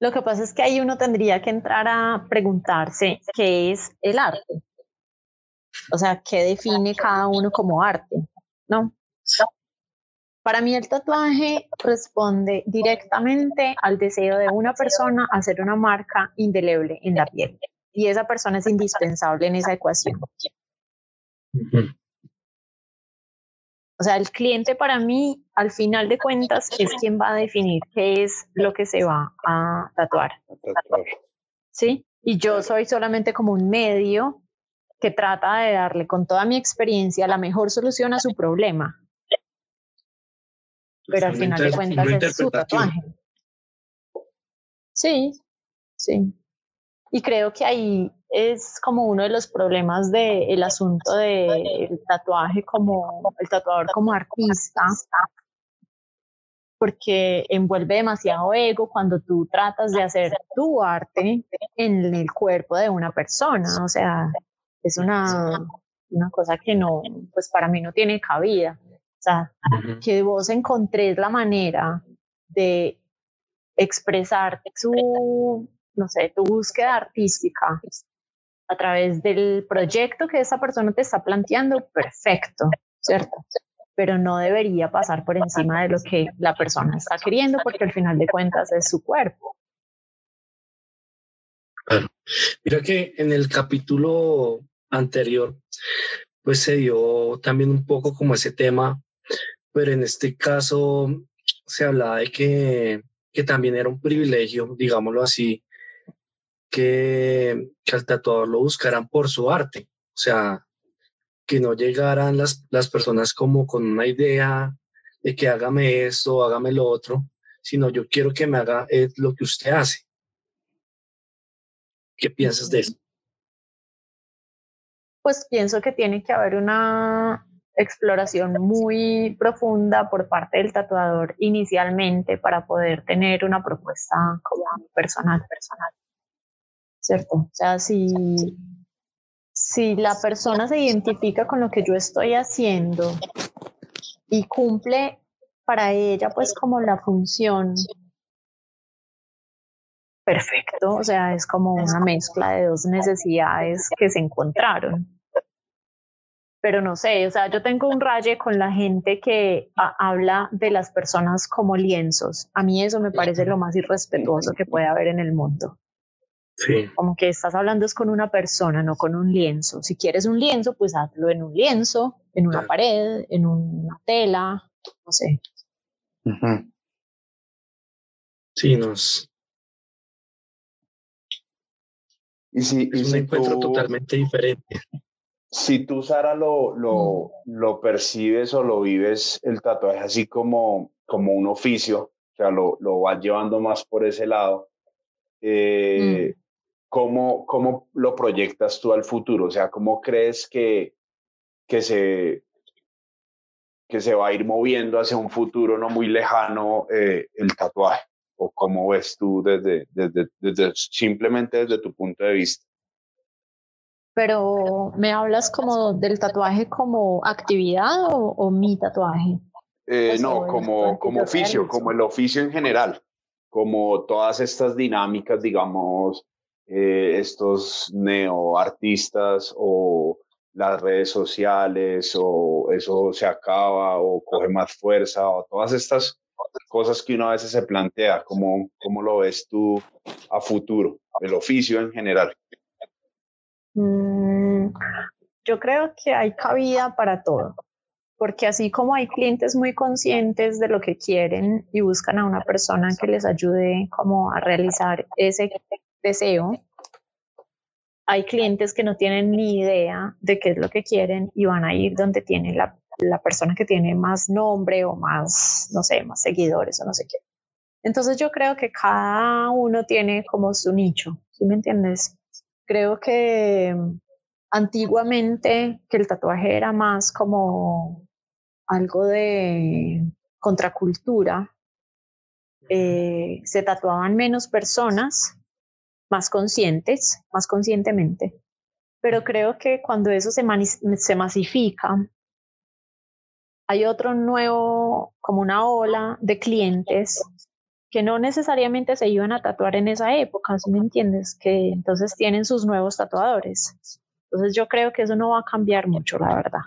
[SPEAKER 3] Lo que pasa es que ahí uno tendría que entrar a preguntarse qué es el arte. O sea, qué define cada uno como arte, ¿no? Para mí el tatuaje responde directamente al deseo de una persona hacer una marca indeleble en la piel y esa persona es indispensable en esa ecuación. O sea, el cliente para mí, al final de cuentas, es quien va a definir qué es lo que se va a tatuar. ¿Sí? Y yo soy solamente como un medio que trata de darle con toda mi experiencia la mejor solución a su problema. Pero al final de cuentas es su tatuaje. Sí, sí. Y creo que ahí es como uno de los problemas del asunto del tatuaje como el tatuador como artista, porque envuelve demasiado ego cuando tú tratas de hacer tu arte en el cuerpo de una persona. O sea, es una, una cosa que no, pues para mí no tiene cabida. O sea, que vos encontres la manera de expresar su no sé, tu búsqueda artística a través del proyecto que esa persona te está planteando, perfecto, ¿cierto? Pero no debería pasar por encima de lo que la persona está queriendo, porque al final de cuentas es su cuerpo.
[SPEAKER 4] Claro. Mira que en el capítulo anterior, pues se dio también un poco como ese tema, pero en este caso se hablaba de que, que también era un privilegio, digámoslo así, que, que al tatuador lo buscaran por su arte. O sea, que no llegaran las, las personas como con una idea de que hágame esto, hágame lo otro, sino yo quiero que me haga lo que usted hace. ¿Qué piensas de eso?
[SPEAKER 3] Pues pienso que tiene que haber una exploración muy profunda por parte del tatuador inicialmente para poder tener una propuesta como personal, personal. ¿Cierto? O sea, si, si la persona se identifica con lo que yo estoy haciendo y cumple para ella pues como la función perfecto, o sea, es como una mezcla de dos necesidades que se encontraron pero no sé, o sea, yo tengo un raye con la gente que habla de las personas como lienzos. A mí eso me parece lo más irrespetuoso que puede haber en el mundo.
[SPEAKER 4] Sí.
[SPEAKER 3] Como que estás hablando es con una persona, no con un lienzo. Si quieres un lienzo, pues hazlo en un lienzo, en una pared, en una tela, no sé.
[SPEAKER 4] Sí, nos.
[SPEAKER 2] Y si,
[SPEAKER 4] es un encuentro totalmente diferente
[SPEAKER 2] si tú, Sara, lo, lo, mm. lo, percibes o lo vives el tatuaje así como, como un oficio, o sea, lo, lo vas llevando más por ese lado, eh, mm. ¿Cómo, ¿cómo, lo proyectas tú al futuro? O sea, ¿cómo crees que, que, se, que se va a ir moviendo hacia un futuro no muy lejano eh, el tatuaje? ¿O cómo ves tú desde, desde, desde, simplemente desde tu punto de vista?
[SPEAKER 3] pero ¿me hablas como del tatuaje como actividad o, mi tatuaje?
[SPEAKER 2] Eh, no, como, como oficio, como el oficio en general, como todas estas dinámicas, digamos, eh, estos neoartistas o las redes sociales o eso se acaba o coge más fuerza o todas estas cosas que uno a veces se plantea, ¿cómo, cómo lo ves tú a futuro, el oficio en general?
[SPEAKER 3] Mm, yo creo que hay cabida para todo, porque así como hay clientes muy conscientes de lo que quieren y buscan a una persona que les ayude como a realizar ese deseo, hay clientes que no tienen ni idea de qué es lo que quieren y van a ir donde tiene la, la persona que tiene más nombre o más, no sé, más seguidores o no sé qué. Entonces yo creo que cada uno tiene como su nicho, ¿sí me entiendes? Creo que antiguamente que el tatuaje era más como algo de contracultura, eh, se tatuaban menos personas, más conscientes, más conscientemente. Pero creo que cuando eso se, se masifica, hay otro nuevo, como una ola de clientes que no necesariamente se iban a tatuar en esa época, ¿sí me entiendes? Que entonces tienen sus nuevos tatuadores. Entonces yo creo que eso no va a cambiar mucho, la verdad.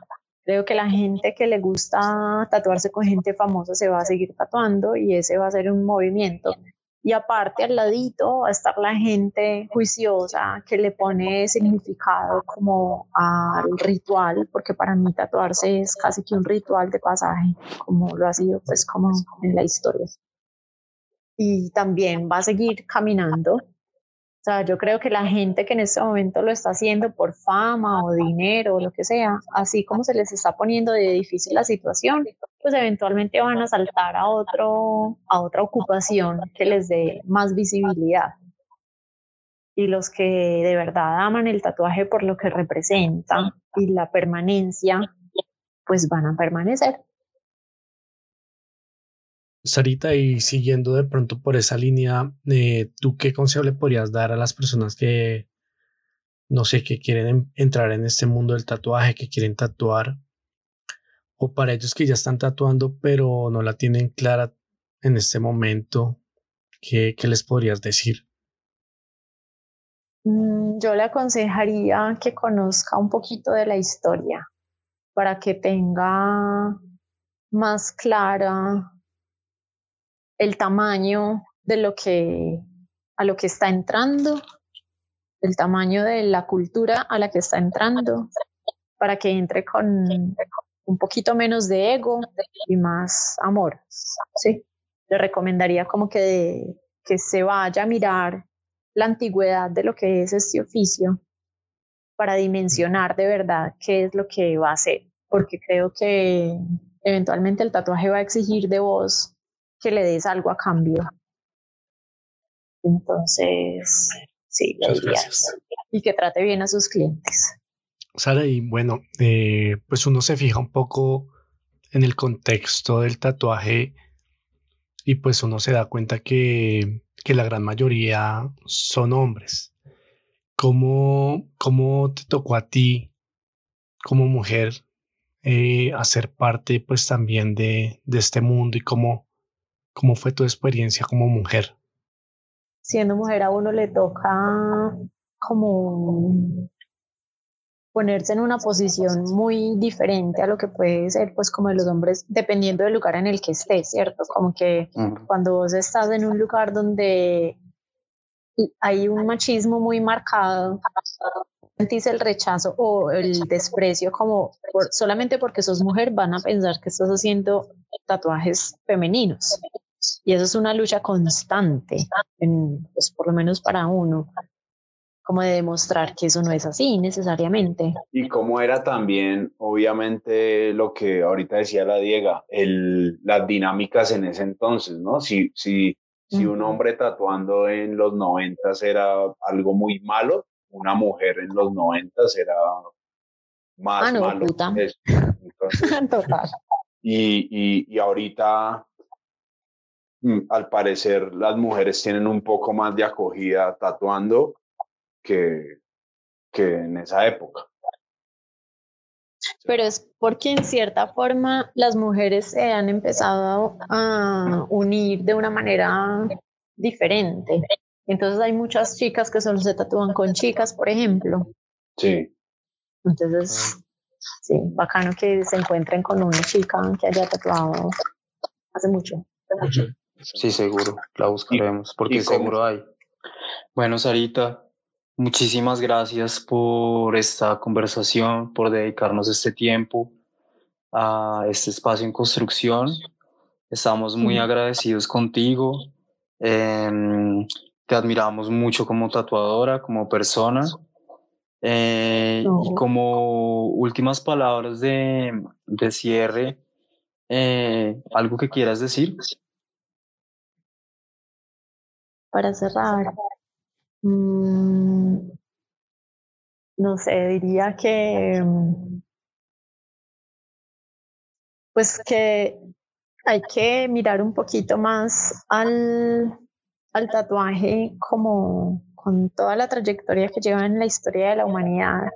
[SPEAKER 3] Creo que la gente que le gusta tatuarse con gente famosa se va a seguir tatuando y ese va a ser un movimiento. Y aparte al ladito va a estar la gente juiciosa que le pone significado como al ritual, porque para mí tatuarse es casi que un ritual de pasaje, como lo ha sido pues como en la historia y también va a seguir caminando. O sea, yo creo que la gente que en este momento lo está haciendo por fama o dinero o lo que sea, así como se les está poniendo de difícil la situación, pues eventualmente van a saltar a, otro, a otra ocupación que les dé más visibilidad. Y los que de verdad aman el tatuaje por lo que representa y la permanencia, pues van a permanecer.
[SPEAKER 4] Sarita, y siguiendo de pronto por esa línea, eh, ¿tú qué consejo le podrías dar a las personas que, no sé, que quieren entrar en este mundo del tatuaje, que quieren tatuar, o para ellos que ya están tatuando pero no la tienen clara en este momento, ¿qué, qué les podrías decir?
[SPEAKER 3] Mm, yo le aconsejaría que conozca un poquito de la historia para que tenga más clara el tamaño de lo que a lo que está entrando, el tamaño de la cultura a la que está entrando, para que entre con un poquito menos de ego y más amor. Sí, le recomendaría como que, que se vaya a mirar la antigüedad de lo que es este oficio para dimensionar de verdad qué es lo que va a hacer, porque creo que eventualmente el tatuaje va a exigir de vos que le des algo a cambio. Entonces, sí, y que trate bien a sus clientes.
[SPEAKER 4] Sara, y bueno, eh, pues uno se fija un poco en el contexto del tatuaje y pues uno se da cuenta que, que la gran mayoría son hombres. ¿Cómo, ¿Cómo te tocó a ti como mujer eh, hacer parte pues también de, de este mundo y cómo, cómo fue tu experiencia como mujer?
[SPEAKER 3] Siendo mujer a uno le toca como ponerse en una posición muy diferente a lo que puede ser pues como de los hombres dependiendo del lugar en el que estés, ¿cierto? Como que cuando vos estás en un lugar donde hay un machismo muy marcado, sentís el rechazo o el desprecio como solamente porque sos mujer van a pensar que estás haciendo tatuajes femeninos. Y eso es una lucha constante, en, pues por lo menos para uno como de demostrar que eso no es así necesariamente.
[SPEAKER 2] Y cómo era también, obviamente, lo que ahorita decía la Diega, el, las dinámicas en ese entonces, ¿no? Si, si, si un hombre tatuando en los noventas era algo muy malo, una mujer en los noventas era más ah, no, malo. Puta. Total. Y, y, y ahorita, al parecer, las mujeres tienen un poco más de acogida tatuando que, que en esa época.
[SPEAKER 3] Pero es porque en cierta forma las mujeres se han empezado a unir de una manera diferente. Entonces hay muchas chicas que solo se tatúan con chicas, por ejemplo.
[SPEAKER 2] Sí.
[SPEAKER 3] Entonces, sí, bacano que se encuentren con una chica que haya tatuado hace mucho.
[SPEAKER 1] Sí, seguro, la buscaremos, porque seguro hay. Bueno, Sarita, Muchísimas gracias por esta conversación, por dedicarnos este tiempo a este espacio en construcción. Estamos muy agradecidos contigo. Em, te admiramos mucho como tatuadora, como persona. Eh, y como últimas palabras de, de cierre, eh, ¿algo que quieras decir?
[SPEAKER 3] Para cerrar, Mm, no sé, diría que, pues que hay que mirar un poquito más al, al tatuaje como con toda la trayectoria que lleva en la historia de la humanidad,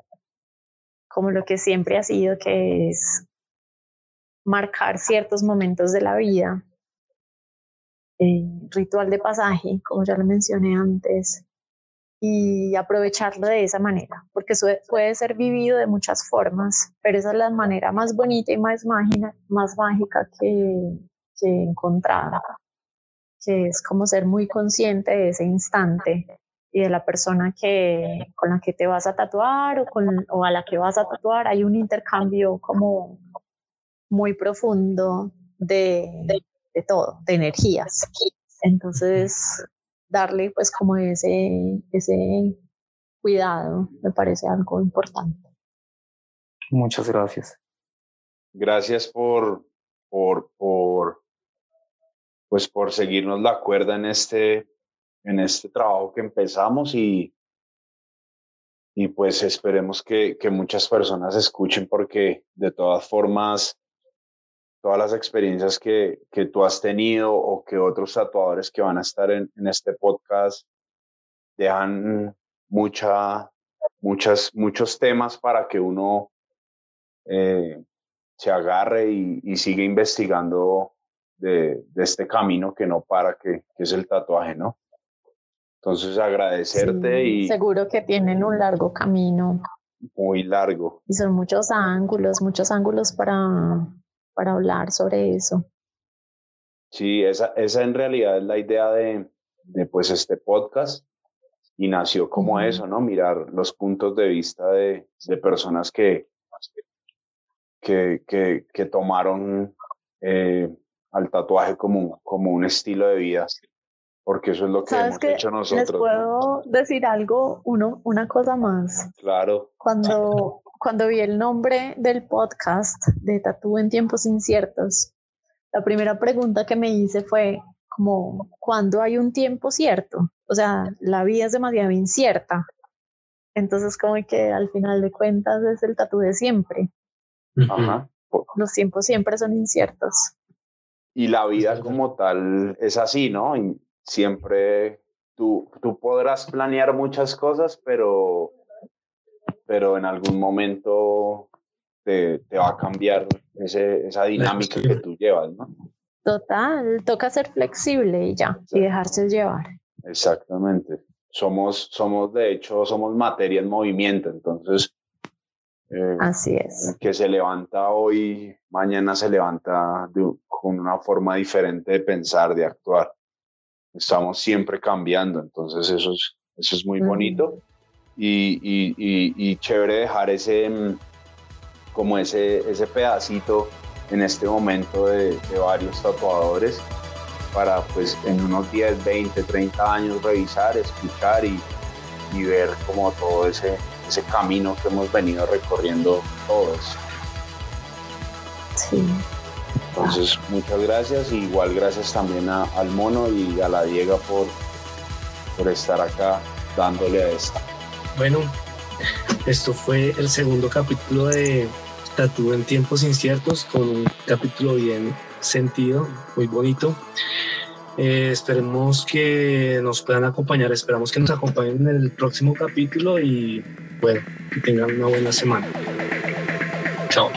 [SPEAKER 3] como lo que siempre ha sido, que es marcar ciertos momentos de la vida. Eh, ritual de pasaje, como ya lo mencioné antes, y aprovecharlo de esa manera, porque puede ser vivido de muchas formas, pero esa es la manera más bonita y más, mágica, más mágica que, que he encontrado, que es como ser muy consciente de ese instante y de la persona que, con la que te vas a tatuar o, con, a la que vas a tatuar, hay un intercambio como muy profundo de, de todo, de energías. Entonces, darle pues como ese, ese cuidado, me parece algo importante.
[SPEAKER 1] Muchas gracias.
[SPEAKER 2] Gracias por, por, por, pues por seguirnos la cuerda en este, en este trabajo que empezamos y, y pues esperemos que, que muchas personas escuchen porque de todas formas todas las experiencias que, que tú has tenido o que otros tatuadores que van a estar en, en este podcast dejan mucha, muchas, muchos temas para que uno eh, se agarre y, y siga investigando de, de, este camino que no para, que, que, es el tatuaje, ¿no? Entonces agradecerte y...
[SPEAKER 3] Seguro que tienen un largo camino.
[SPEAKER 2] Muy largo.
[SPEAKER 3] Y son muchos ángulos, muchos ángulos para, para hablar sobre eso.
[SPEAKER 2] Sí, esa, esa en realidad es la idea de, de pues este podcast y nació como eso, ¿no? Mirar los puntos de vista de, de personas que, que, que, que tomaron eh, al tatuaje como, como un estilo de vida porque eso es lo que hemos hecho nosotros.
[SPEAKER 3] Les puedo decir algo, uno, una cosa más.
[SPEAKER 2] Claro.
[SPEAKER 3] Cuando, cuando vi el nombre del podcast de Tatú en tiempos inciertos, la primera pregunta que me hice fue como, ¿cuándo hay un tiempo cierto? O sea, la vida es demasiado incierta. Entonces, como que al final de cuentas es el tatu de siempre.
[SPEAKER 2] Ajá.
[SPEAKER 3] Los tiempos siempre son inciertos.
[SPEAKER 2] Y la vida como tal es así, ¿no? Y siempre tú, tú podrás planear muchas cosas, pero, pero en algún momento te, te va a cambiar ese, esa dinámica que tú llevas, ¿no?
[SPEAKER 3] Total, toca ser flexible y ya, y dejarse llevar.
[SPEAKER 2] Exactamente. Somos, somos, de hecho, somos materia en movimiento, entonces.
[SPEAKER 3] Eh, Así es.
[SPEAKER 2] Que se levanta hoy, mañana se levanta con una forma diferente de pensar, de actuar estamos siempre cambiando, entonces eso es, eso es muy bonito y, y, y, chévere dejar ese, mm, como ese, ese pedacito en este momento de, de, varios tatuadores para pues en unos 10, 20, 30 años revisar, escuchar y, y ver como todo ese, ese camino que hemos venido recorriendo todos.
[SPEAKER 3] Sí.
[SPEAKER 2] Entonces, muchas gracias. igual gracias también al Mono y a la Diega por, por estar acá dándole a esta.
[SPEAKER 4] Bueno, esto fue el segundo capítulo de Tatú en tiempos inciertos, con un capítulo bien sentido, muy bonito. Eh, esperemos que nos puedan acompañar, esperamos que nos acompañen en el próximo capítulo y bueno, que tengan una buena semana. Chao.